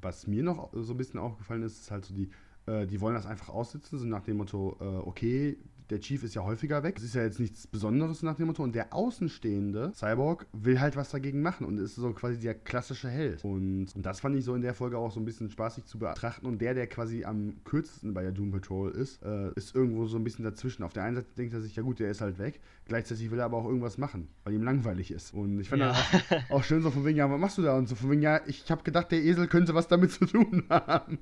Was mir noch so ein bisschen aufgefallen ist, ist halt so die, äh, die wollen das einfach aussitzen, so nach dem Motto, äh, okay, der Chief ist ja häufiger weg. Das ist ja jetzt nichts Besonderes nach dem Motto. Und der Außenstehende Cyborg will halt was dagegen machen und ist so quasi der klassische Held. Und, und das fand ich so in der Folge auch so ein bisschen spaßig zu betrachten. Und der, der quasi am kürzesten bei der Doom Patrol ist, äh, ist irgendwo so ein bisschen dazwischen. Auf der einen Seite denkt er sich, ja gut, der ist halt weg. Gleichzeitig will er aber auch irgendwas machen, weil ihm langweilig ist. Und ich fand ja. auch, auch, schön so von wegen, ja, was machst du da? Und so von wegen, ja, ich habe gedacht, der Esel könnte was damit zu tun haben.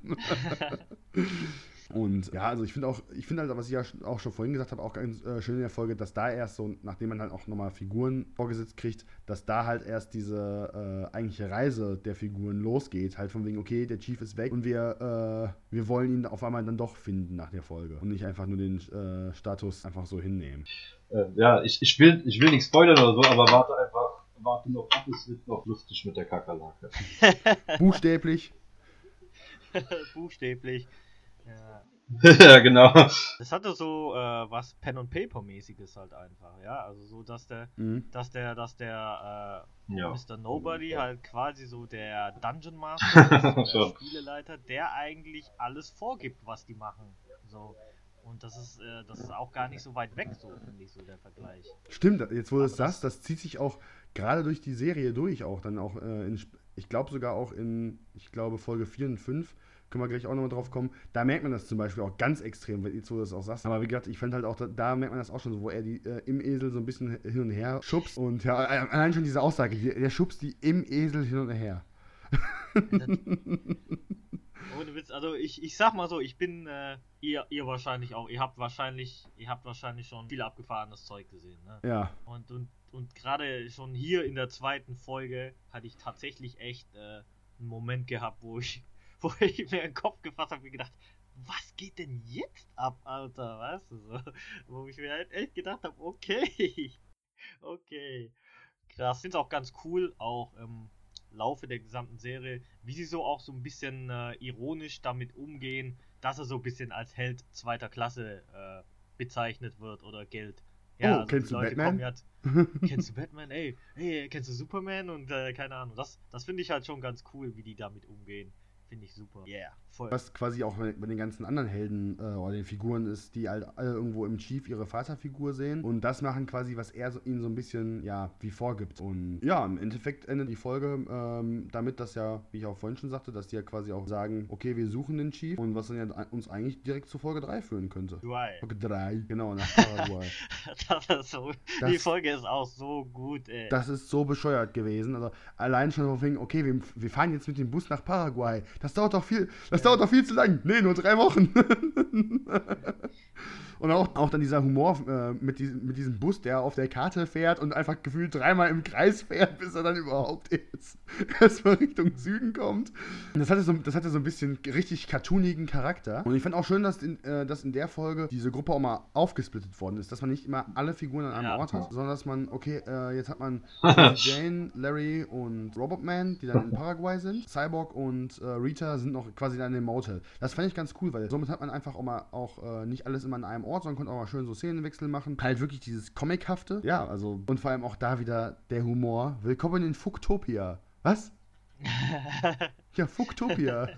(laughs) Und ja, also ich finde auch, ich finde halt, was ich ja auch schon vorhin gesagt habe, auch ganz äh, schön in der Folge, dass da erst so, nachdem man halt auch nochmal Figuren vorgesetzt kriegt, dass da halt erst diese äh, eigentliche Reise der Figuren losgeht. Halt von wegen, okay, der Chief ist weg und wir, äh, wir wollen ihn auf einmal dann doch finden nach der Folge und nicht einfach nur den äh, Status einfach so hinnehmen. Äh, ja, ich, ich, will, ich will nicht spoilern oder so, aber warte einfach, warte noch ab, es wird noch lustig mit der Kakerlake. (laughs) Buchstäblich. Buchstäblich. (laughs) Ja. genau. Das hatte so äh, was Pen und Paper mäßiges halt einfach, ja, also so dass der, mhm. dass der, dass der äh, ja. Mr. Nobody halt quasi so der Dungeon Master, (laughs) ist, der Spieleleiter, der eigentlich alles vorgibt, was die machen, so. Und das ist, äh, das ist auch gar nicht so weit weg, so finde ich so der Vergleich. Stimmt, jetzt wo du es sagst, das zieht sich auch gerade durch die Serie durch, auch dann auch äh, in, ich glaube sogar auch in, ich glaube Folge 4 und 5 können wir gleich auch nochmal drauf kommen. Da merkt man das zum Beispiel auch ganz extrem, wenn du das auch sagst. Aber wie gesagt, ich fand halt auch, da, da, merkt man das auch schon so, wo er die äh, im Esel so ein bisschen hin und her schubst. Und ja, äh, allein schon diese Aussage, der schubst die im Esel hin und her. (laughs) Ohne Witz, also ich, ich sag mal so, ich bin, äh, ihr, ihr wahrscheinlich auch, ihr habt wahrscheinlich, ihr habt wahrscheinlich schon viel abgefahrenes Zeug gesehen, ne? Ja. Und, und, und gerade schon hier in der zweiten Folge hatte ich tatsächlich echt äh, einen Moment gehabt, wo ich wo ich mir den Kopf gefasst habe und gedacht, was geht denn jetzt ab, Alter? Weißt du so? Wo ich mir halt echt gedacht habe, okay, (laughs) okay. Krass. Es auch ganz cool, auch im Laufe der gesamten Serie, wie sie so auch so ein bisschen äh, ironisch damit umgehen, dass er so ein bisschen als Held zweiter Klasse äh, bezeichnet wird oder gilt. Ja, oh, also kennst du Leute Batman? Ja, (laughs) kennst du Batman? Ey, ey, kennst du Superman? Und äh, keine Ahnung. Das, das finde ich halt schon ganz cool, wie die damit umgehen. Finde ich super. Yeah, voll. Was quasi auch bei den ganzen anderen Helden äh, oder den Figuren ist, die halt alle irgendwo im Chief ihre Vaterfigur sehen und das machen quasi, was er so, ihnen so ein bisschen, ja, wie vorgibt. Und ja, im Endeffekt endet die Folge ähm, damit, dass ja, wie ich auch vorhin schon sagte, dass die ja quasi auch sagen, okay, wir suchen den Chief und was dann ja uns eigentlich direkt zu Folge 3 führen könnte. Drei. Folge 3, genau, nach (laughs) Paraguay. so, das, die Folge ist auch so gut, ey. Das ist so bescheuert gewesen. Also allein schon so wegen, okay, wir, wir fahren jetzt mit dem Bus nach Paraguay das dauert doch viel, das dauert doch viel zu lang. Nee, nur drei Wochen. (laughs) Und auch, auch dann dieser Humor äh, mit, diesem, mit diesem Bus, der auf der Karte fährt und einfach gefühlt dreimal im Kreis fährt, bis er dann überhaupt jetzt (laughs) erstmal Richtung Süden kommt. Das hatte, so, das hatte so ein bisschen richtig cartoonigen Charakter. Und ich fand auch schön, dass in, äh, dass in der Folge diese Gruppe auch mal aufgesplittet worden ist. Dass man nicht immer alle Figuren an einem ja. Ort hat, sondern dass man, okay, äh, jetzt hat man (laughs) Jane, Larry und Robotman, die dann in Paraguay sind. Cyborg und äh, Rita sind noch quasi dann im Motel. Das fand ich ganz cool, weil somit hat man einfach auch mal auch äh, nicht alles immer an einem Ort Ort, sondern konnte auch mal schön so Szenenwechsel machen. Halt wirklich dieses Comichafte. Ja, also, und vor allem auch da wieder der Humor. Willkommen in Fuktopia. Was? (laughs) ja, Fuktopia. (laughs)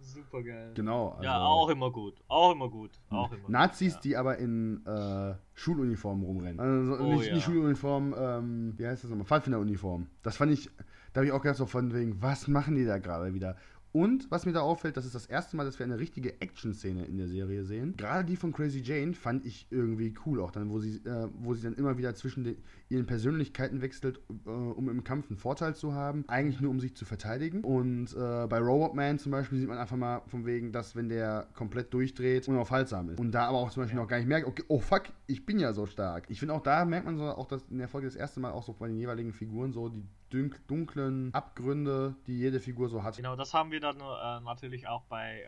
Super geil. Genau. Also ja, auch immer gut. Auch immer gut. Auch immer Nazis, gut, ja. die aber in äh, Schuluniformen rumrennen. Also oh, nicht, ja. nicht Schuluniform, ähm, wie heißt das nochmal? Pfadfinderuniform. Das fand ich, da habe ich auch gedacht, so von wegen, was machen die da gerade wieder? Und was mir da auffällt, das ist das erste Mal, dass wir eine richtige Action-Szene in der Serie sehen. Gerade die von Crazy Jane fand ich irgendwie cool, auch dann, wo sie, äh, wo sie dann immer wieder zwischen den, ihren Persönlichkeiten wechselt, äh, um im Kampf einen Vorteil zu haben, eigentlich nur um sich zu verteidigen. Und äh, bei Robotman zum Beispiel sieht man einfach mal von wegen, dass wenn der komplett durchdreht, unaufhaltsam ist. Und da aber auch zum Beispiel ja. noch gar nicht merkt, okay, oh fuck, ich bin ja so stark. Ich finde auch da merkt man so auch dass in der Folge das erste Mal auch so bei den jeweiligen Figuren so die dunklen Abgründe, die jede Figur so hat. Genau, das haben wir dann äh, natürlich auch bei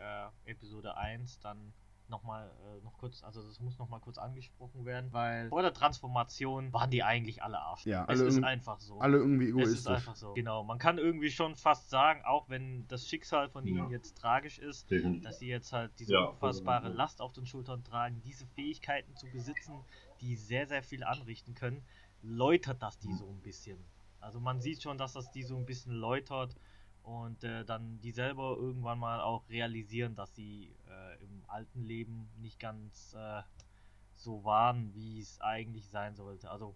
äh, Episode 1 dann nochmal äh, noch kurz, also das muss nochmal kurz angesprochen werden, weil vor der Transformation waren die eigentlich alle Arsch. Ja, es alle ist irg- einfach so. Alle irgendwie es egoistisch. ist einfach so. Genau, man kann irgendwie schon fast sagen, auch wenn das Schicksal von ihnen Ja. jetzt tragisch ist, Definitiv. dass sie jetzt halt diese Ja, unfassbare also, Last auf den Schultern tragen, diese Fähigkeiten zu besitzen, die sehr, sehr viel anrichten können, läutert das die so ein bisschen. Also man sieht schon, dass das die so ein bisschen läutert und äh, dann die selber irgendwann mal auch realisieren, dass sie äh, im alten Leben nicht ganz äh, so waren, wie es eigentlich sein sollte. Also,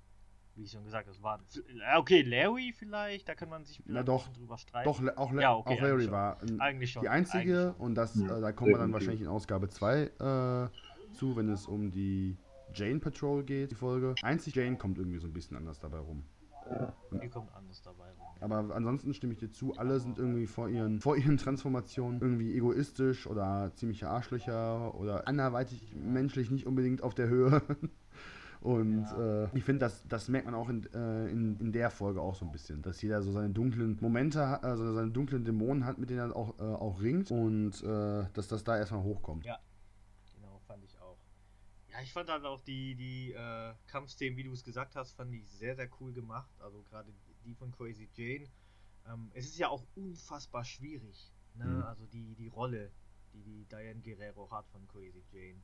wie ich schon gesagt habe, es waren. äh, Okay, Larry vielleicht, da kann man sich Na vielleicht doch, ein bisschen drüber streiten. Doch, auch, Le Ja, okay, auch Larry eigentlich schon. war ein, eigentlich schon. die einzige schon. und das, äh, da kommen wir dann wahrscheinlich in Ausgabe 2 äh, zu, wenn es um die Jane Patrol geht, die Folge. Einzig Jane kommt irgendwie so ein bisschen anders dabei rum. Die kommt anders dabei rum. Aber ansonsten stimme ich dir zu, alle sind irgendwie vor ihren, (laughs) vor ihren Transformationen irgendwie egoistisch oder ziemliche Arschlöcher oder anderweitig menschlich nicht unbedingt auf der Höhe. (laughs) Und Ja. äh, ich finde, das, das merkt man auch in, äh, in, in der Folge auch so ein bisschen, dass jeder so seine dunklen Momente, hat, also seine dunklen Dämonen hat, mit denen er auch, äh, auch ringt und äh, dass das da erstmal hochkommt. Ja. Genau, fand ich auch. Ja, ich fand halt auch die, die äh, Kampfszenen, wie du es gesagt hast, fand ich sehr, sehr cool gemacht. Also gerade die von Crazy Jane. Ähm, es ist ja auch unfassbar schwierig. Ne? Mhm. Also die, die Rolle, die die Diane Guerrero hat von Crazy Jane.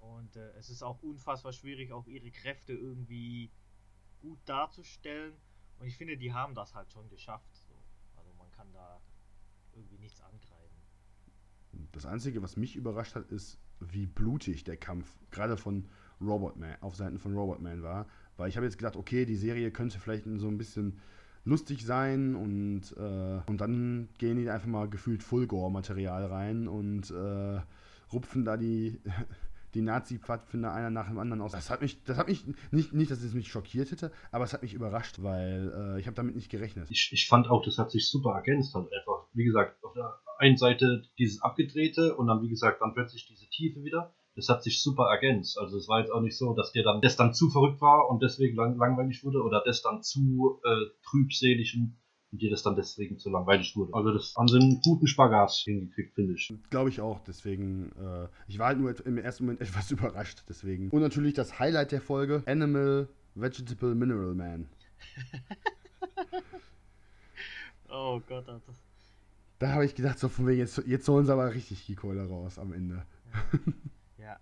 Und äh, es ist auch unfassbar schwierig, auch ihre Kräfte irgendwie gut darzustellen. Und ich finde, die haben das halt schon geschafft. So. Also man kann da irgendwie nichts angreifen. Das Einzige, was mich überrascht hat, ist, wie blutig der Kampf gerade von Robotman, auf Seiten von Robotman war. Weil ich habe jetzt gedacht, okay, die Serie könnte vielleicht so ein bisschen lustig sein und, äh, und dann gehen die einfach mal gefühlt Full-Gore-Material rein und äh, rupfen da die, (laughs) die Nazi-Pfadfinder einer nach dem anderen aus. Das hat mich, das hat mich nicht, nicht, dass es mich schockiert hätte, aber es hat mich überrascht, weil äh, ich habe damit nicht gerechnet. Ich, ich fand auch, das hat sich super ergänzt halt einfach. Wie gesagt, auf der einen Seite dieses Abgedrehte und dann, wie gesagt, dann plötzlich diese Tiefe wieder. Das hat sich super ergänzt. Also es war jetzt auch nicht so, dass dir dann das dann zu verrückt war und deswegen lang, langweilig wurde oder das dann zu äh, trübselig und, und dir das dann deswegen zu langweilig wurde. Also das haben sie einen guten Spagat hingekriegt, finde ich. Glaube ich auch, deswegen, äh, ich war halt nur im ersten Moment (laughs) etwas überrascht, deswegen. Und natürlich das Highlight der Folge, Animal Vegetable Mineral Man. (laughs) Oh Gott, das Da habe ich gedacht, so von wegen, jetzt, jetzt holen sie aber richtig die Kohle raus am Ende. Ja.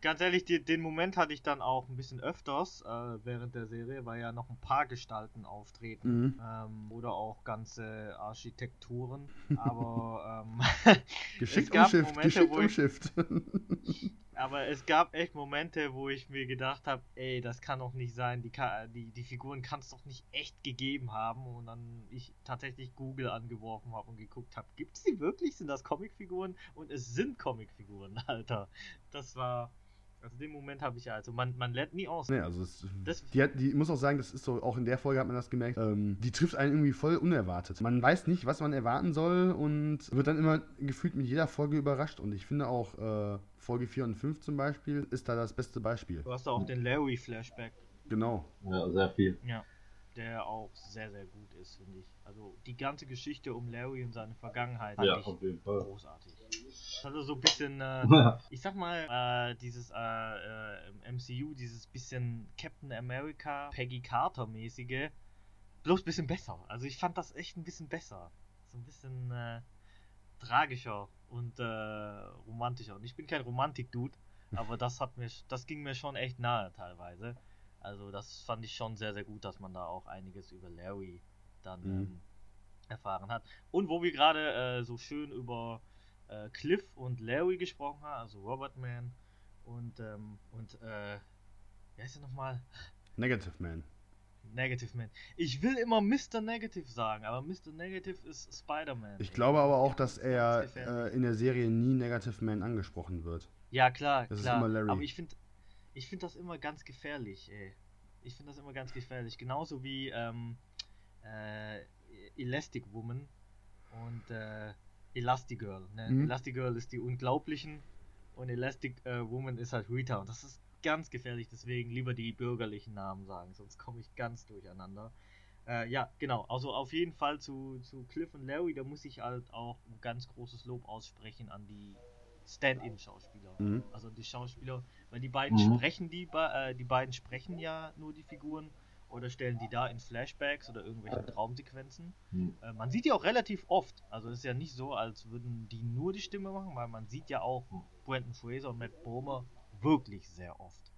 Ganz ehrlich, die, den Moment hatte ich dann auch ein bisschen öfters äh, während der Serie, weil ja noch ein paar Gestalten auftreten. Mhm. Ähm, oder auch ganze Architekturen. (laughs) Aber, ähm, (laughs) Geschickt gab umschifft, Momente, geschickt wo ich- umschifft. (laughs) aber es gab echt Momente, wo ich mir gedacht habe, ey, das kann doch nicht sein. Die, die, die Figuren kann es doch nicht echt gegeben haben. Und dann ich tatsächlich Google angeworfen habe und geguckt habe, gibt es die wirklich? Sind das Comicfiguren? Und es sind Comicfiguren, (laughs) Alter. Das war. Also den Moment habe ich ja, also man, man lernt nie aus. nee, also es, Das- die, hat, die muss auch sagen, das ist so, auch in der Folge hat man das gemerkt, ähm, die trifft einen irgendwie voll unerwartet. Man weiß nicht, was man erwarten soll und wird dann immer gefühlt mit jeder Folge überrascht. Und ich finde auch äh, Folge 4 und 5 zum Beispiel ist da das beste Beispiel. Du hast da auch den Larry-Flashback, Genau. Ja, sehr viel. ja, der auch sehr, sehr gut ist, finde ich. Also die ganze Geschichte um Larry und seine Vergangenheit Ja, auf jeden Fall. großartig. Das hatte so ein bisschen, äh, Ja. (laughs) ich sag mal, äh, dieses äh, äh, MCU, dieses bisschen Captain America, Peggy Carter mäßige, bloß ein bisschen besser. Also ich fand das echt ein bisschen besser. So ein bisschen äh, tragischer und äh, romantischer. Und ich bin kein Romantik-Dude, aber das hat mir, das ging mir schon echt nahe teilweise. Also das fand ich schon sehr, sehr gut, dass man da auch einiges über Larry dann Mhm. ähm, erfahren hat. Und wo wir gerade äh, so schön über äh, Cliff und Larry gesprochen haben, also Robert Man und, ähm, und äh, wie heißt er nochmal? Negative Man. Negative Man. Ich will immer Mr. Negative sagen, aber Mr. Negative ist Spider-Man. Ich glaube aber auch, dass er ist äh, in der Serie nie Negative Man angesprochen wird. Ja, klar, Das ist klar. immer Larry. Aber ich finde ich find das immer ganz gefährlich, ey. Ich finde das immer ganz gefährlich. Genauso wie ähm, äh, Elastic Woman und äh, Elastigirl. Ne? Mhm. Elastigirl ist die Unglaublichen und Elastic äh, Woman ist halt Rita. Und das ist ganz gefährlich, deswegen lieber die bürgerlichen Namen sagen, sonst komme ich ganz durcheinander. Äh, ja, genau. Also auf jeden Fall zu, zu Cliff und Larry, da muss ich halt auch ein ganz großes Lob aussprechen an die Stand-in-Schauspieler. Mhm. Also die Schauspieler, weil die beiden Mhm. sprechen die, äh, die beiden sprechen ja nur die Figuren oder stellen die da in Flashbacks oder irgendwelchen Traumsequenzen. Hm. Äh, man sieht die auch relativ oft. Also es ist ja nicht so, als würden die nur die Stimme machen, weil man sieht ja auch Brandon Fraser und Matt Bomer wirklich sehr oft.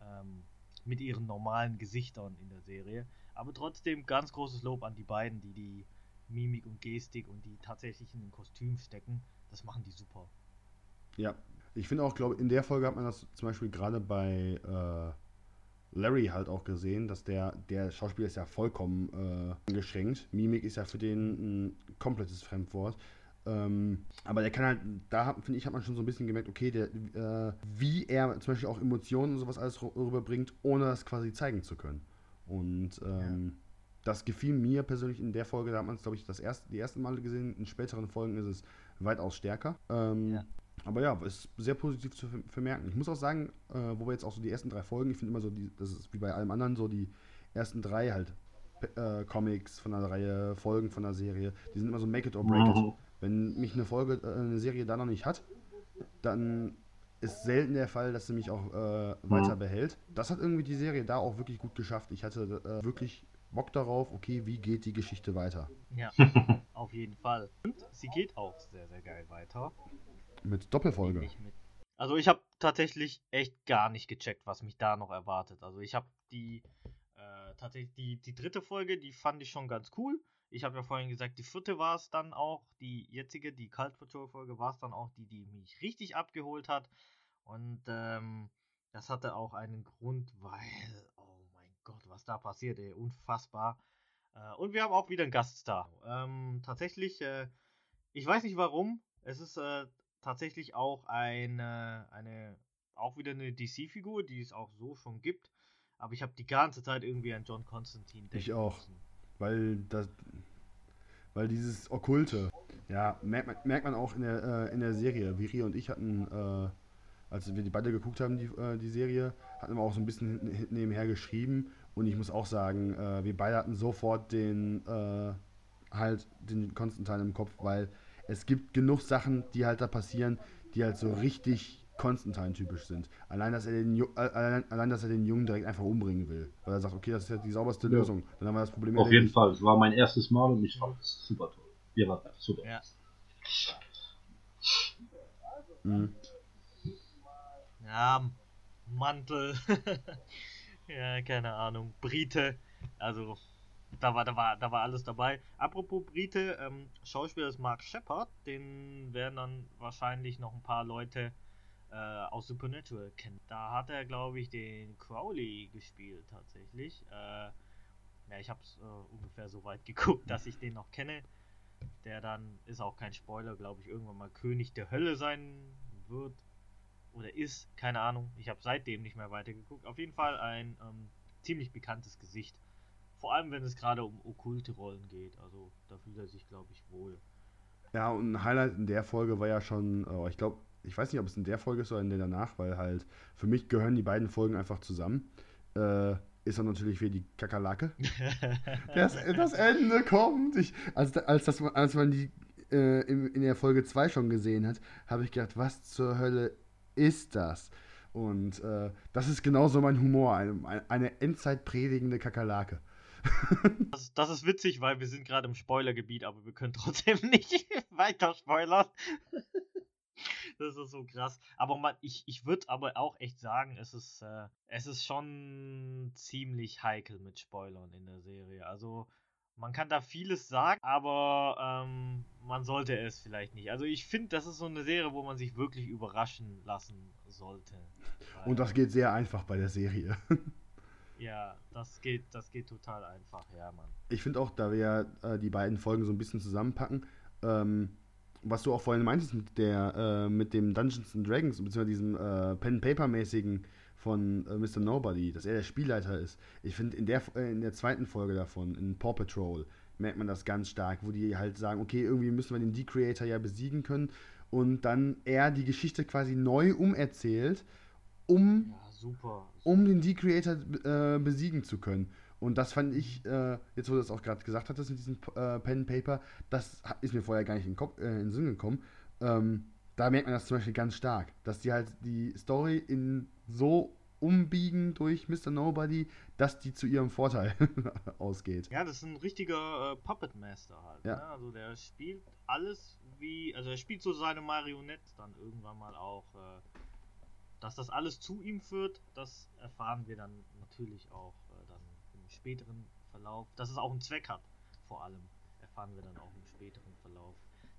Ähm, mit ihren normalen Gesichtern in der Serie. Aber trotzdem ganz großes Lob an die beiden, die die Mimik und Gestik und die tatsächlich in den Kostüm stecken. Das machen die super. Ja, ich finde auch, glaube in der Folge hat man das zum Beispiel gerade bei äh, Larry halt auch gesehen, dass der, der Schauspieler ist ja vollkommen äh, eingeschränkt. Mimik ist ja für den ein komplettes Fremdwort. Ähm, aber der kann halt, da finde ich, hat man schon so ein bisschen gemerkt, okay, der, äh, wie er zum Beispiel auch Emotionen und sowas alles rü- rüberbringt, ohne das quasi zeigen zu können. Und ähm, das gefiel mir persönlich in der Folge, da hat man es, glaube ich, das erste, die ersten Male gesehen. In späteren Folgen ist es weitaus stärker. Ähm, Ja. Aber ja, ist sehr positiv zu ver- vermerken. Ich muss auch sagen, äh, wo wir jetzt auch so die ersten drei Folgen, ich finde immer so, die, das ist wie bei allem anderen so, die ersten drei halt äh, Comics von der Reihe, Folgen von der Serie, die sind immer so make it or break it. Mhm. Wenn mich eine Folge, äh, eine Serie da noch nicht hat, dann ist selten der Fall, dass sie mich auch äh, weiter behält. Das hat irgendwie die Serie da auch wirklich gut geschafft. Ich hatte äh, wirklich Bock darauf, okay, wie geht die Geschichte weiter? Ja, (laughs) auf jeden Fall. Und sie geht auch sehr, sehr geil weiter. Mit Doppelfolge. Nämlich mit- Also ich habe tatsächlich echt gar nicht gecheckt, was mich da noch erwartet. Also ich habe die äh, tatsächlich die, die dritte Folge, die fand ich schon ganz cool. Ich habe ja vorhin gesagt, die vierte war es dann auch, die jetzige, die Cult Patrol Folge war es dann auch die, die mich richtig abgeholt hat. Und ähm, das hatte auch einen Grund, weil, oh mein Gott, was da passiert, ey, unfassbar. Äh, und wir haben auch wieder einen Gaststar. Ähm, tatsächlich, äh, ich weiß nicht warum, es ist äh, tatsächlich auch eine, eine, auch wieder eine DC-Figur, die es auch so schon gibt. Aber ich habe die ganze Zeit irgendwie an John Constantine Ich denken auch. müssen. Weil das. Weil dieses Okkulte, ja, merkt man, merkt man auch in der, äh, in der Serie. Viri und ich hatten, äh, als wir die beide geguckt haben, die, äh, die Serie, hatten wir auch so ein bisschen nebenher geschrieben. Und ich muss auch sagen, äh, wir beide hatten sofort den, äh, halt, den Konstantin im Kopf, weil es gibt genug Sachen, die halt da passieren, die halt so richtig Konstantin-typisch sind. Allein dass, er den, äh, allein, allein, dass er den Jungen direkt einfach umbringen will. Weil er sagt, okay, das ist ja die sauberste Ja. Lösung. Dann haben wir das Problem Auf jeden. Fall. Es war mein erstes Mal und ich fand es super toll. Ihr wart super. Ja. Mhm. Ja, Mantel. (laughs) ja, keine Ahnung. Brite. Also, da war, da war, da war alles dabei. Apropos Brite, ähm, Schauspieler ist Mark Shepard. Den werden dann wahrscheinlich noch ein paar Leute äh, aus Supernatural kennen. Da hat er, glaube ich, den Crowley gespielt tatsächlich. Äh, ja, ich habe es äh, ungefähr so weit (laughs) geguckt, dass ich den noch kenne. Der dann, ist auch kein Spoiler, glaube ich, irgendwann mal König der Hölle sein wird oder ist, keine Ahnung. Ich habe seitdem nicht mehr weitergeguckt. Auf jeden Fall ein ähm, ziemlich bekanntes Gesicht. Vor allem, wenn es gerade um okkulte Rollen geht. Also da fühlt er sich, glaube ich, wohl. Ja, und ein Highlight in der Folge war ja schon, äh, ich glaube, ich weiß nicht, ob es in der Folge ist oder in der danach, weil halt für mich gehören die beiden Folgen einfach zusammen. Äh, ist dann natürlich wieder die Kakerlake. (laughs) Das, das Ende kommt. Ich, als, als, das, als man die äh, in, in der Folge 2 schon gesehen hat, habe ich gedacht, was zur Hölle ist das? Und äh, das ist genauso mein Humor, eine, eine endzeitpredigende Kakerlake. (laughs) Das, das ist witzig, weil wir sind gerade im Spoilergebiet, aber wir können trotzdem (laughs) nicht weiter spoilern. (laughs) Das ist so krass. Aber man, ich, ich würde aber auch echt sagen, es ist, äh, es ist schon ziemlich heikel mit Spoilern in der Serie. Also man kann da vieles sagen, aber ähm, man sollte es vielleicht nicht. Also ich finde, das ist so eine Serie, wo man sich wirklich überraschen lassen sollte. Und das geht sehr einfach bei der Serie. Ja, das geht, das geht total einfach, ja, Mann. Ich finde auch, da wir äh, die beiden Folgen so ein bisschen zusammenpacken, ähm, was du auch vorhin meintest mit der, äh, mit dem Dungeons and Dragons, beziehungsweise diesem äh, Pen-Paper-mäßigen von äh, Mr. Nobody, dass er der Spielleiter ist. Ich finde, in der, äh, in der zweiten Folge davon, in Paw Patrol, merkt man das ganz stark, wo die halt sagen, okay, irgendwie müssen wir den D-Creator ja besiegen können und dann er die Geschichte quasi neu umerzählt, um Ja, super. um den D-Creator äh, besiegen zu können. Und das fand ich, äh, jetzt wo du das auch gerade gesagt hattest mit diesem äh, Pen Paper, das ist mir vorher gar nicht in den, Kopf, äh, in den Sinn gekommen. Ähm, da merkt man das zum Beispiel ganz stark, dass die halt die Story in so umbiegen durch Mr. Nobody, dass die zu ihrem Vorteil (laughs) ausgeht. Ja, das ist ein richtiger äh, Puppet Master halt. Ja. Ne? Also der spielt alles wie, also er spielt so seine Marionette dann irgendwann mal auch. Äh, dass das alles zu ihm führt, das erfahren wir dann natürlich auch äh, dann im späteren Verlauf. Dass es auch einen Zweck hat, vor allem erfahren wir dann auch im späteren Verlauf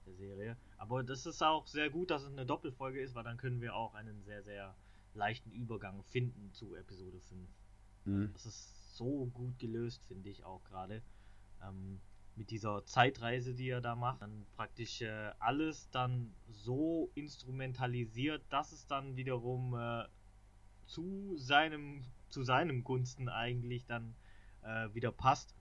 der Serie. Aber das ist auch sehr gut, dass es eine Doppelfolge ist, weil dann können wir auch einen sehr, sehr leichten Übergang finden zu Episode 5. Mhm. Das ist so gut gelöst, finde ich auch gerade. Ähm, mit dieser Zeitreise, die er da macht, dann praktisch äh, alles dann so instrumentalisiert, dass es dann wiederum äh, zu seinem zu seinem Gunsten eigentlich dann äh, wieder passt.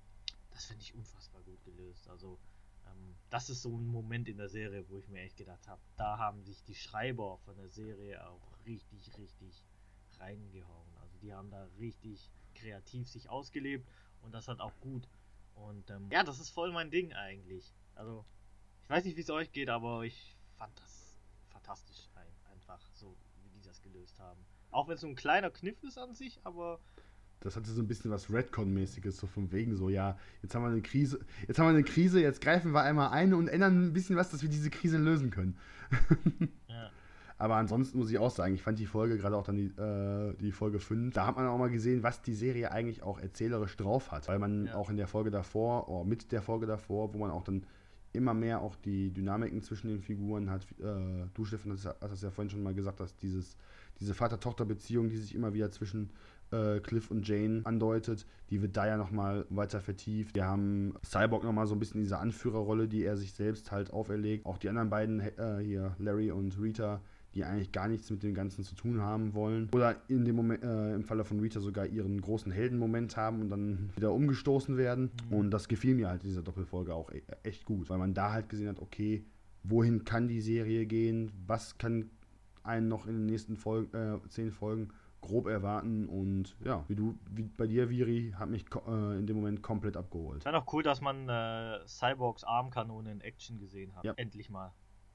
Das finde ich unfassbar gut gelöst. Also ähm, das ist so ein Moment in der Serie, wo ich mir echt gedacht habe, da haben sich die Schreiber von der Serie auch richtig, richtig reingehauen. Also die haben da richtig kreativ sich ausgelebt und das hat auch gut. Und ähm, ja, das ist voll mein Ding eigentlich. Also ich weiß nicht, wie es euch geht, aber ich fand das fantastisch ein, einfach so, wie die das gelöst haben. Auch wenn es so ein kleiner Kniff ist an sich, aber Das hatte so ein bisschen was Redcon-mäßiges, so von wegen so, ja, jetzt haben wir eine Krise, jetzt haben wir eine Krise, jetzt greifen wir einmal ein und ändern ein bisschen was, dass wir diese Krise lösen können. ja. (laughs) Aber ansonsten muss ich auch sagen, ich fand die Folge, gerade auch dann die, äh, die Folge 5, da hat man auch mal gesehen, was die Serie eigentlich auch erzählerisch drauf hat. Weil man Ja. auch in der Folge davor, oder mit der Folge davor, wo man auch dann immer mehr auch die Dynamiken zwischen den Figuren hat. Äh, du, Stefan, hast, hast das ja vorhin schon mal gesagt, dass dieses, diese Vater-Tochter-Beziehung, die sich immer wieder zwischen äh, Cliff und Jane andeutet, die wird da ja nochmal weiter vertieft. Wir haben Cyborg nochmal so ein bisschen diese Anführerrolle, die er sich selbst halt auferlegt. Auch die anderen beiden, äh, hier Larry und Rita, die eigentlich gar nichts mit dem Ganzen zu tun haben wollen. Oder in dem Moment, äh, im Falle von Rita sogar ihren großen Heldenmoment haben und dann wieder umgestoßen werden. Mhm. Und das gefiel mir halt in dieser Doppelfolge auch e echt gut, weil man da halt gesehen hat, okay, wohin kann die Serie gehen, was kann einen noch in den nächsten Fol äh, zehn Folgen grob erwarten und ja, wie du, wie bei dir, Viri, hat mich äh, in dem Moment komplett abgeholt. Es war noch cool, dass man äh, Cyborgs Armkanone in Action gesehen hat. Ja. Endlich mal.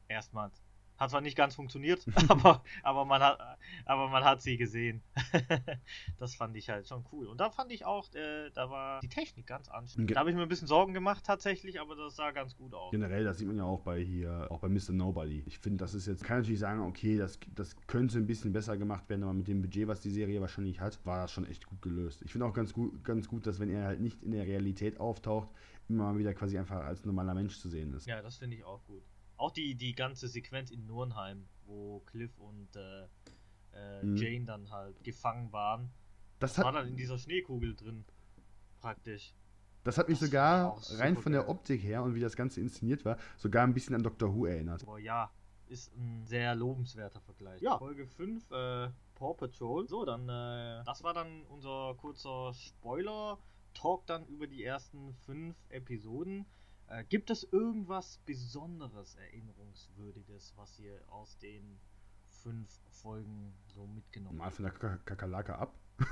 Erstmals. Hat zwar nicht ganz funktioniert, (laughs) aber, aber, man hat, aber man hat sie gesehen. (laughs) das fand ich halt schon cool. Und da fand ich auch, äh, da war die Technik ganz. Ge- Da habe ich mir ein bisschen Sorgen gemacht tatsächlich, aber das sah ganz gut aus. Generell, das sieht man ja auch bei hier, auch bei Mr. Nobody. Ich finde, das ist jetzt, kann natürlich sagen, okay, das, das könnte ein bisschen besser gemacht werden, aber mit dem Budget, was die Serie wahrscheinlich hat, war das schon echt gut gelöst. Ich finde auch ganz gut, ganz gut, dass wenn er halt nicht in der Realität auftaucht, immer mal wieder quasi einfach als normaler Mensch zu sehen ist. Ja, das finde ich auch gut. Auch die, die ganze Sequenz in Nurnheim, wo Cliff und äh, äh, Mhm. Jane dann halt gefangen waren, Das war hat, dann in dieser Schneekugel drin. Praktisch. das hat mich das sogar war rein von der. Optik her und wie das Ganze inszeniert war, sogar ein bisschen an Doctor Who erinnert. Aber ja, ist ein sehr lobenswerter Vergleich. Ja, Folge 5, äh, Paw Patrol. So, dann, äh, das war dann unser kurzer Spoiler-Talk dann über die ersten fünf Episoden. Äh, gibt es irgendwas Besonderes, Erinnerungswürdiges, was ihr aus den fünf Folgen so mitgenommen Mal habt? von der Ka- Kakerlake ab. (laughs)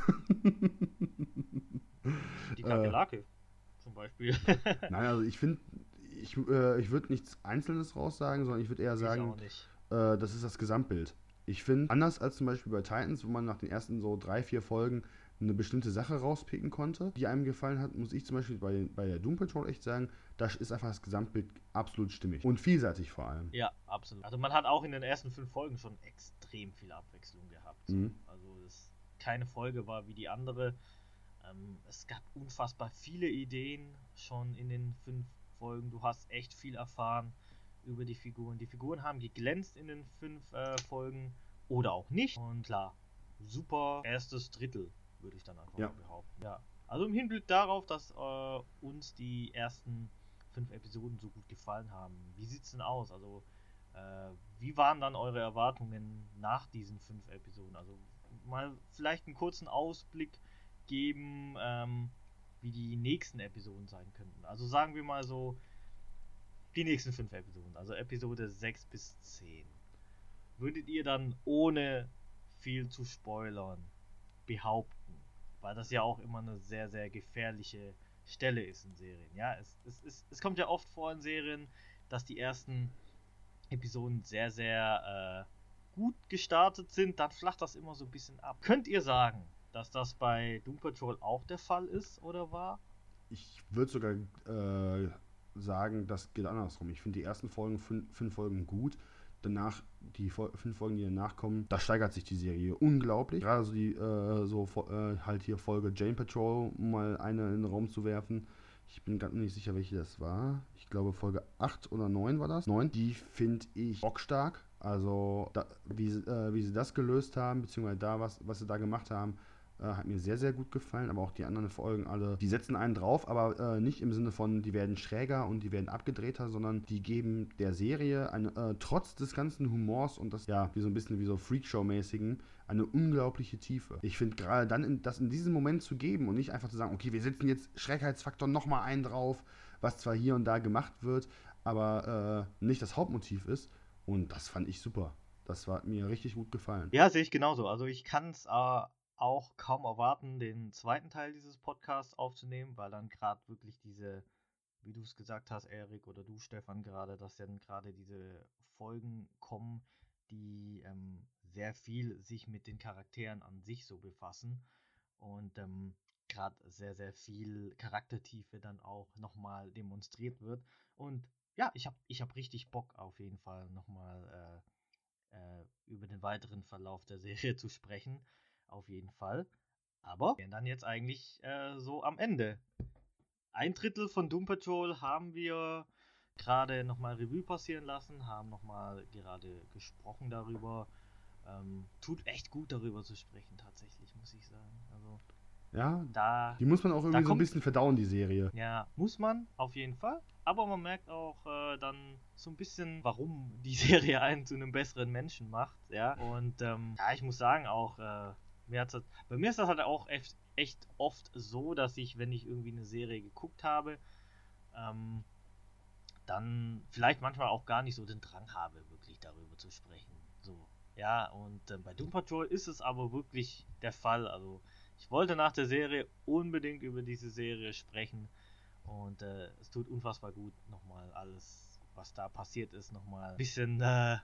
Die äh, Kakerlake zum Beispiel. (laughs) Nein, also ich finde, ich, äh, ich würde nichts Einzelnes raussagen, sondern ich würde eher sagen, äh, das ist das Gesamtbild. Ich finde, anders als zum Beispiel bei Titans, wo man nach den ersten so drei, vier Folgen eine bestimmte Sache rauspicken konnte, die einem gefallen hat, muss ich zum Beispiel bei, bei der Doom Patrol echt sagen, da ist einfach das Gesamtbild absolut stimmig. Und vielseitig vor allem. Ja, absolut. Also man hat auch in den ersten fünf Folgen schon extrem viel Abwechslung gehabt. Mhm. Also das, keine Folge war wie die andere. Ähm, es gab unfassbar viele Ideen schon in den fünf Folgen. Du hast echt viel erfahren über die Figuren. Die Figuren haben geglänzt in den fünf äh, Folgen oder auch nicht. Und klar, super erstes Drittel, würde ich dann einfach Ja. behaupten. Ja. Also im Hinblick darauf, dass äh, uns die ersten fünf Episoden so gut gefallen haben. Wie sieht's denn aus? Also, äh, wie waren dann eure Erwartungen nach diesen fünf Episoden? Also, mal vielleicht einen kurzen Ausblick geben, ähm, wie die nächsten Episoden sein könnten. Also, sagen wir mal so, die nächsten fünf Episoden, also Episode 6 bis 10. Würdet ihr dann ohne viel zu spoilern behaupten, weil das ja auch immer eine sehr, sehr gefährliche Stelle ist in Serien. Ja, es, es, es, es kommt ja oft vor in Serien, dass die ersten Episoden sehr, sehr äh, gut gestartet sind, dann flacht das immer so ein bisschen ab. Könnt ihr sagen, dass das bei Doom Patrol auch der Fall ist oder war? Ich würde sogar äh, sagen, das geht andersrum. Ich finde die ersten Folgen, fünf, fünf Folgen gut danach, die fünf Folgen, die danach kommen, da steigert sich die Serie unglaublich. Gerade so die, äh, so äh, halt hier Folge Jane Patrol, um mal eine in den Raum zu werfen. Ich bin ganz nicht sicher, welche das war. Ich glaube, Folge 8 oder 9 war das. 9. Die finde ich bockstark. Also, da, wie, äh, wie sie das gelöst haben, beziehungsweise da, was, was sie da gemacht haben, äh, hat mir sehr, sehr gut gefallen, aber auch die anderen Folgen alle, die setzen einen drauf, aber äh, nicht im Sinne von, die werden schräger und die werden abgedrehter, sondern die geben der Serie eine, äh, trotz des ganzen Humors und das, ja, wie so ein bisschen wie so Freakshow-mäßigen, eine unglaubliche Tiefe. Ich finde gerade dann, in, das in diesem Moment zu geben und nicht einfach zu sagen, okay, wir setzen jetzt Schrägheitsfaktor nochmal einen drauf, was zwar hier und da gemacht wird, aber äh, nicht das Hauptmotiv ist. Und das fand ich super. Das hat mir richtig gut gefallen. Ja, sehe ich genauso. Also ich kann es äh, auch kaum erwarten, den zweiten Teil dieses Podcasts aufzunehmen, weil dann gerade wirklich diese, wie du es gesagt hast, Erik oder du, Stefan, gerade, dass dann gerade diese Folgen kommen, die ähm, sehr viel sich mit den Charakteren an sich so befassen und ähm, gerade sehr, sehr viel Charaktertiefe dann auch nochmal demonstriert wird. Und ja, ich habe ich hab richtig Bock auf jeden Fall nochmal äh, äh, über den weiteren Verlauf der Serie (laughs) zu sprechen auf jeden Fall. Aber wir sind dann jetzt eigentlich äh, so am Ende. Ein Drittel von Doom Patrol haben wir gerade nochmal Revue passieren lassen, haben nochmal gerade gesprochen darüber. Ähm, tut echt gut darüber zu sprechen, tatsächlich, muss ich sagen. Also, ja, da, die muss man auch irgendwie so ein bisschen verdauen, die Serie. Ja, muss man, auf jeden Fall. Aber man merkt auch äh, dann so ein bisschen, warum die (laughs) Serie einen zu einem besseren Menschen macht. Ja, und ähm, ja, ich muss sagen, auch äh, mir hat's, bei mir ist das halt auch echt, echt oft so, dass ich, wenn ich irgendwie eine Serie geguckt habe, ähm, dann vielleicht manchmal auch gar nicht so den Drang habe, wirklich darüber zu sprechen. So, ja, und äh, bei Doom Patrol ist es aber wirklich der Fall. Also, ich wollte nach der Serie unbedingt über diese Serie sprechen und äh, es tut unfassbar gut, nochmal alles, was da passiert ist, nochmal ein bisschen äh,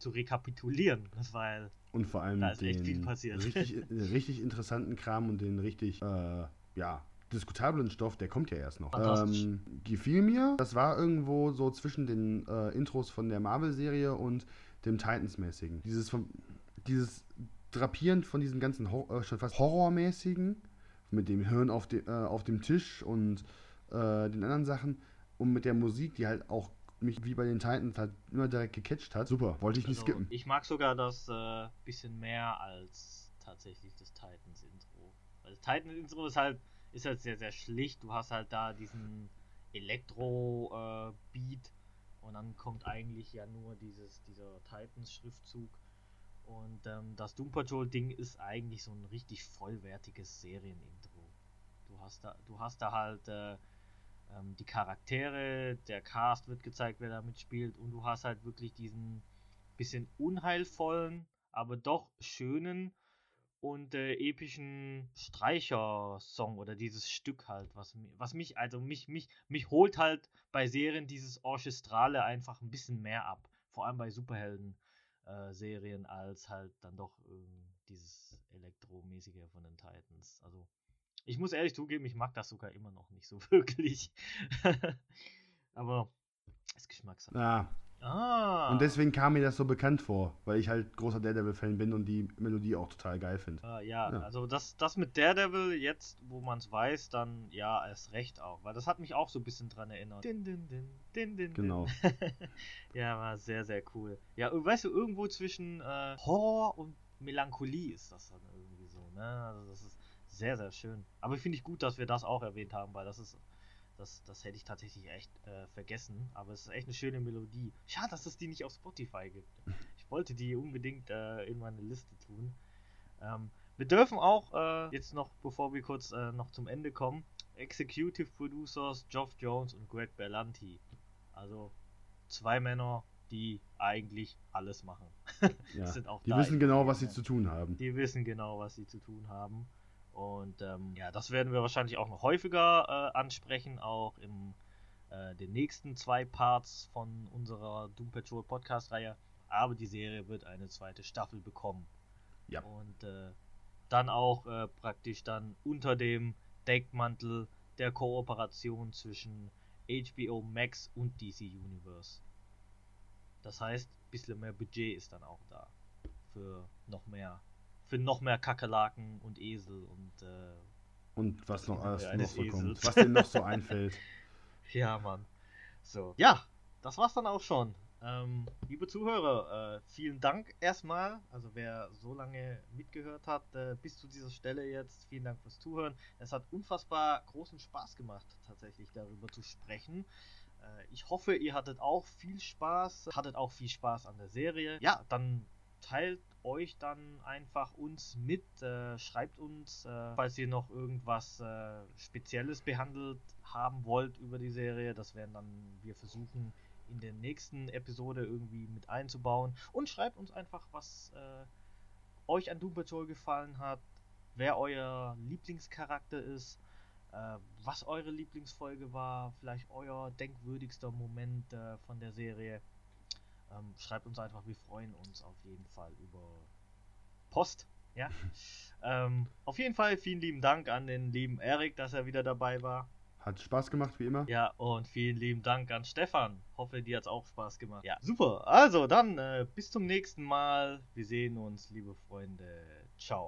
zu rekapitulieren, weil und vor allem da ist echt viel passiert. Richtig, (laughs) richtig interessanten Kram und den richtig, äh, ja, diskutablen Stoff, der kommt ja erst noch. Ähm, gefiel mir. Das war irgendwo so zwischen den äh, Intros von der Marvel-Serie und dem Titans-mäßigen. Dieses, dieses Drapieren von diesem ganzen äh, schon fast Horrormäßigen, mit dem Hirn auf, de, äh, auf dem Tisch und äh, den anderen Sachen und mit der Musik, die halt auch mich wie bei den Titans halt immer direkt gecatcht hat. Super, wollte ich nicht also, skippen. Ich mag sogar das äh, bisschen mehr als tatsächlich das Titans-Intro. Weil das Titans-Intro ist halt, ist halt sehr, sehr schlicht. Du hast halt da diesen Elektro-Beat äh, und dann kommt eigentlich ja nur dieses, dieser Titans-Schriftzug. Und ähm, das Doom Patrol-Ding ist eigentlich so ein richtig vollwertiges Serienintro. Du hast da, du hast da halt äh, ähm, die Charaktere, der Cast wird gezeigt, wer da mitspielt und du hast halt wirklich diesen bisschen unheilvollen, aber doch schönen und äh, epischen Streicher-Song oder dieses Stück halt, was, was mich, also mich, mich, mich holt halt bei Serien dieses Orchestrale einfach ein bisschen mehr ab. Vor allem bei Superhelden-Serien äh, als halt dann doch äh, dieses Elektromäßige von den Titans. Also ich muss ehrlich zugeben, ich mag das sogar immer noch nicht so (laughs) wirklich. Aber ist Geschmackssache. Ja. Ah. Und deswegen kam mir das so bekannt vor, weil ich halt großer Daredevil-Fan bin und die Melodie auch total geil finde. Ah, ja, ja, also das, das mit Daredevil, jetzt, wo man es weiß, dann ja, erst recht auch, weil das hat mich auch so ein bisschen dran erinnert. Din, din, din, din, din, genau. (laughs) ja, war sehr, sehr cool. Ja, weißt du, irgendwo zwischen äh, Horror und Melancholie ist das dann irgendwie so, ne? Also das ist sehr, sehr schön. Aber finde ich gut, dass wir das auch erwähnt haben, weil das ist, das, das hätte ich tatsächlich echt äh, vergessen. Aber es ist echt eine schöne Melodie. Schade, dass es die nicht auf Spotify gibt. Ich wollte die unbedingt äh, in meine Liste tun. Ähm, wir dürfen auch äh, jetzt noch, bevor wir kurz äh, noch zum Ende kommen, Executive Producers Geoff Jones und Greg Berlanti. Also zwei Männer, die eigentlich alles machen. (laughs) ja, die wissen genau, was sie zu tun haben. Die wissen genau, was sie zu tun haben. Und ähm, ja, das werden wir wahrscheinlich auch noch häufiger äh, ansprechen, auch im äh, den nächsten zwei Parts von unserer Doom Patrol Podcast-Reihe. Aber die Serie wird eine zweite Staffel bekommen. Ja. Und äh, dann auch äh, praktisch dann unter dem Deckmantel der Kooperation zwischen HBO Max und DC Universe. Das heißt, ein bisschen mehr Budget ist dann auch da. Für noch mehr. Für noch mehr Kakerlaken und Esel und äh, Und was noch alles noch so kommt. Was denen noch so einfällt. (laughs) Ja, Mann. So. Ja, das war's dann auch schon. Ähm, liebe Zuhörer, äh, vielen Dank erstmal. Also wer so lange mitgehört hat, äh, bis zu dieser Stelle jetzt, vielen Dank fürs Zuhören. Es hat unfassbar großen Spaß gemacht, tatsächlich darüber zu sprechen. Äh, ich hoffe, ihr hattet auch viel Spaß, hattet auch viel Spaß an der Serie. Ja, dann teilt euch dann einfach uns mit, äh, schreibt uns, äh, falls ihr noch irgendwas äh, Spezielles behandelt haben wollt über die Serie. Das werden dann wir versuchen in der nächsten Episode irgendwie mit einzubauen. Und schreibt uns einfach, was äh, euch an Doom Patrol gefallen hat, wer euer Lieblingscharakter ist, äh, was eure Lieblingsfolge war, vielleicht euer denkwürdigster Moment äh, von der Serie. Ähm, schreibt uns einfach, wir freuen uns auf jeden Fall über Post. Ja. (laughs) ähm, auf jeden Fall vielen lieben Dank an den lieben Erik, dass er wieder dabei war. Hat Spaß gemacht, wie immer. Ja, und vielen lieben Dank an Stefan. Hoffe, dir hat's auch Spaß gemacht. Ja, super. Also, dann äh, bis zum nächsten Mal. Wir sehen uns, liebe Freunde. Ciao.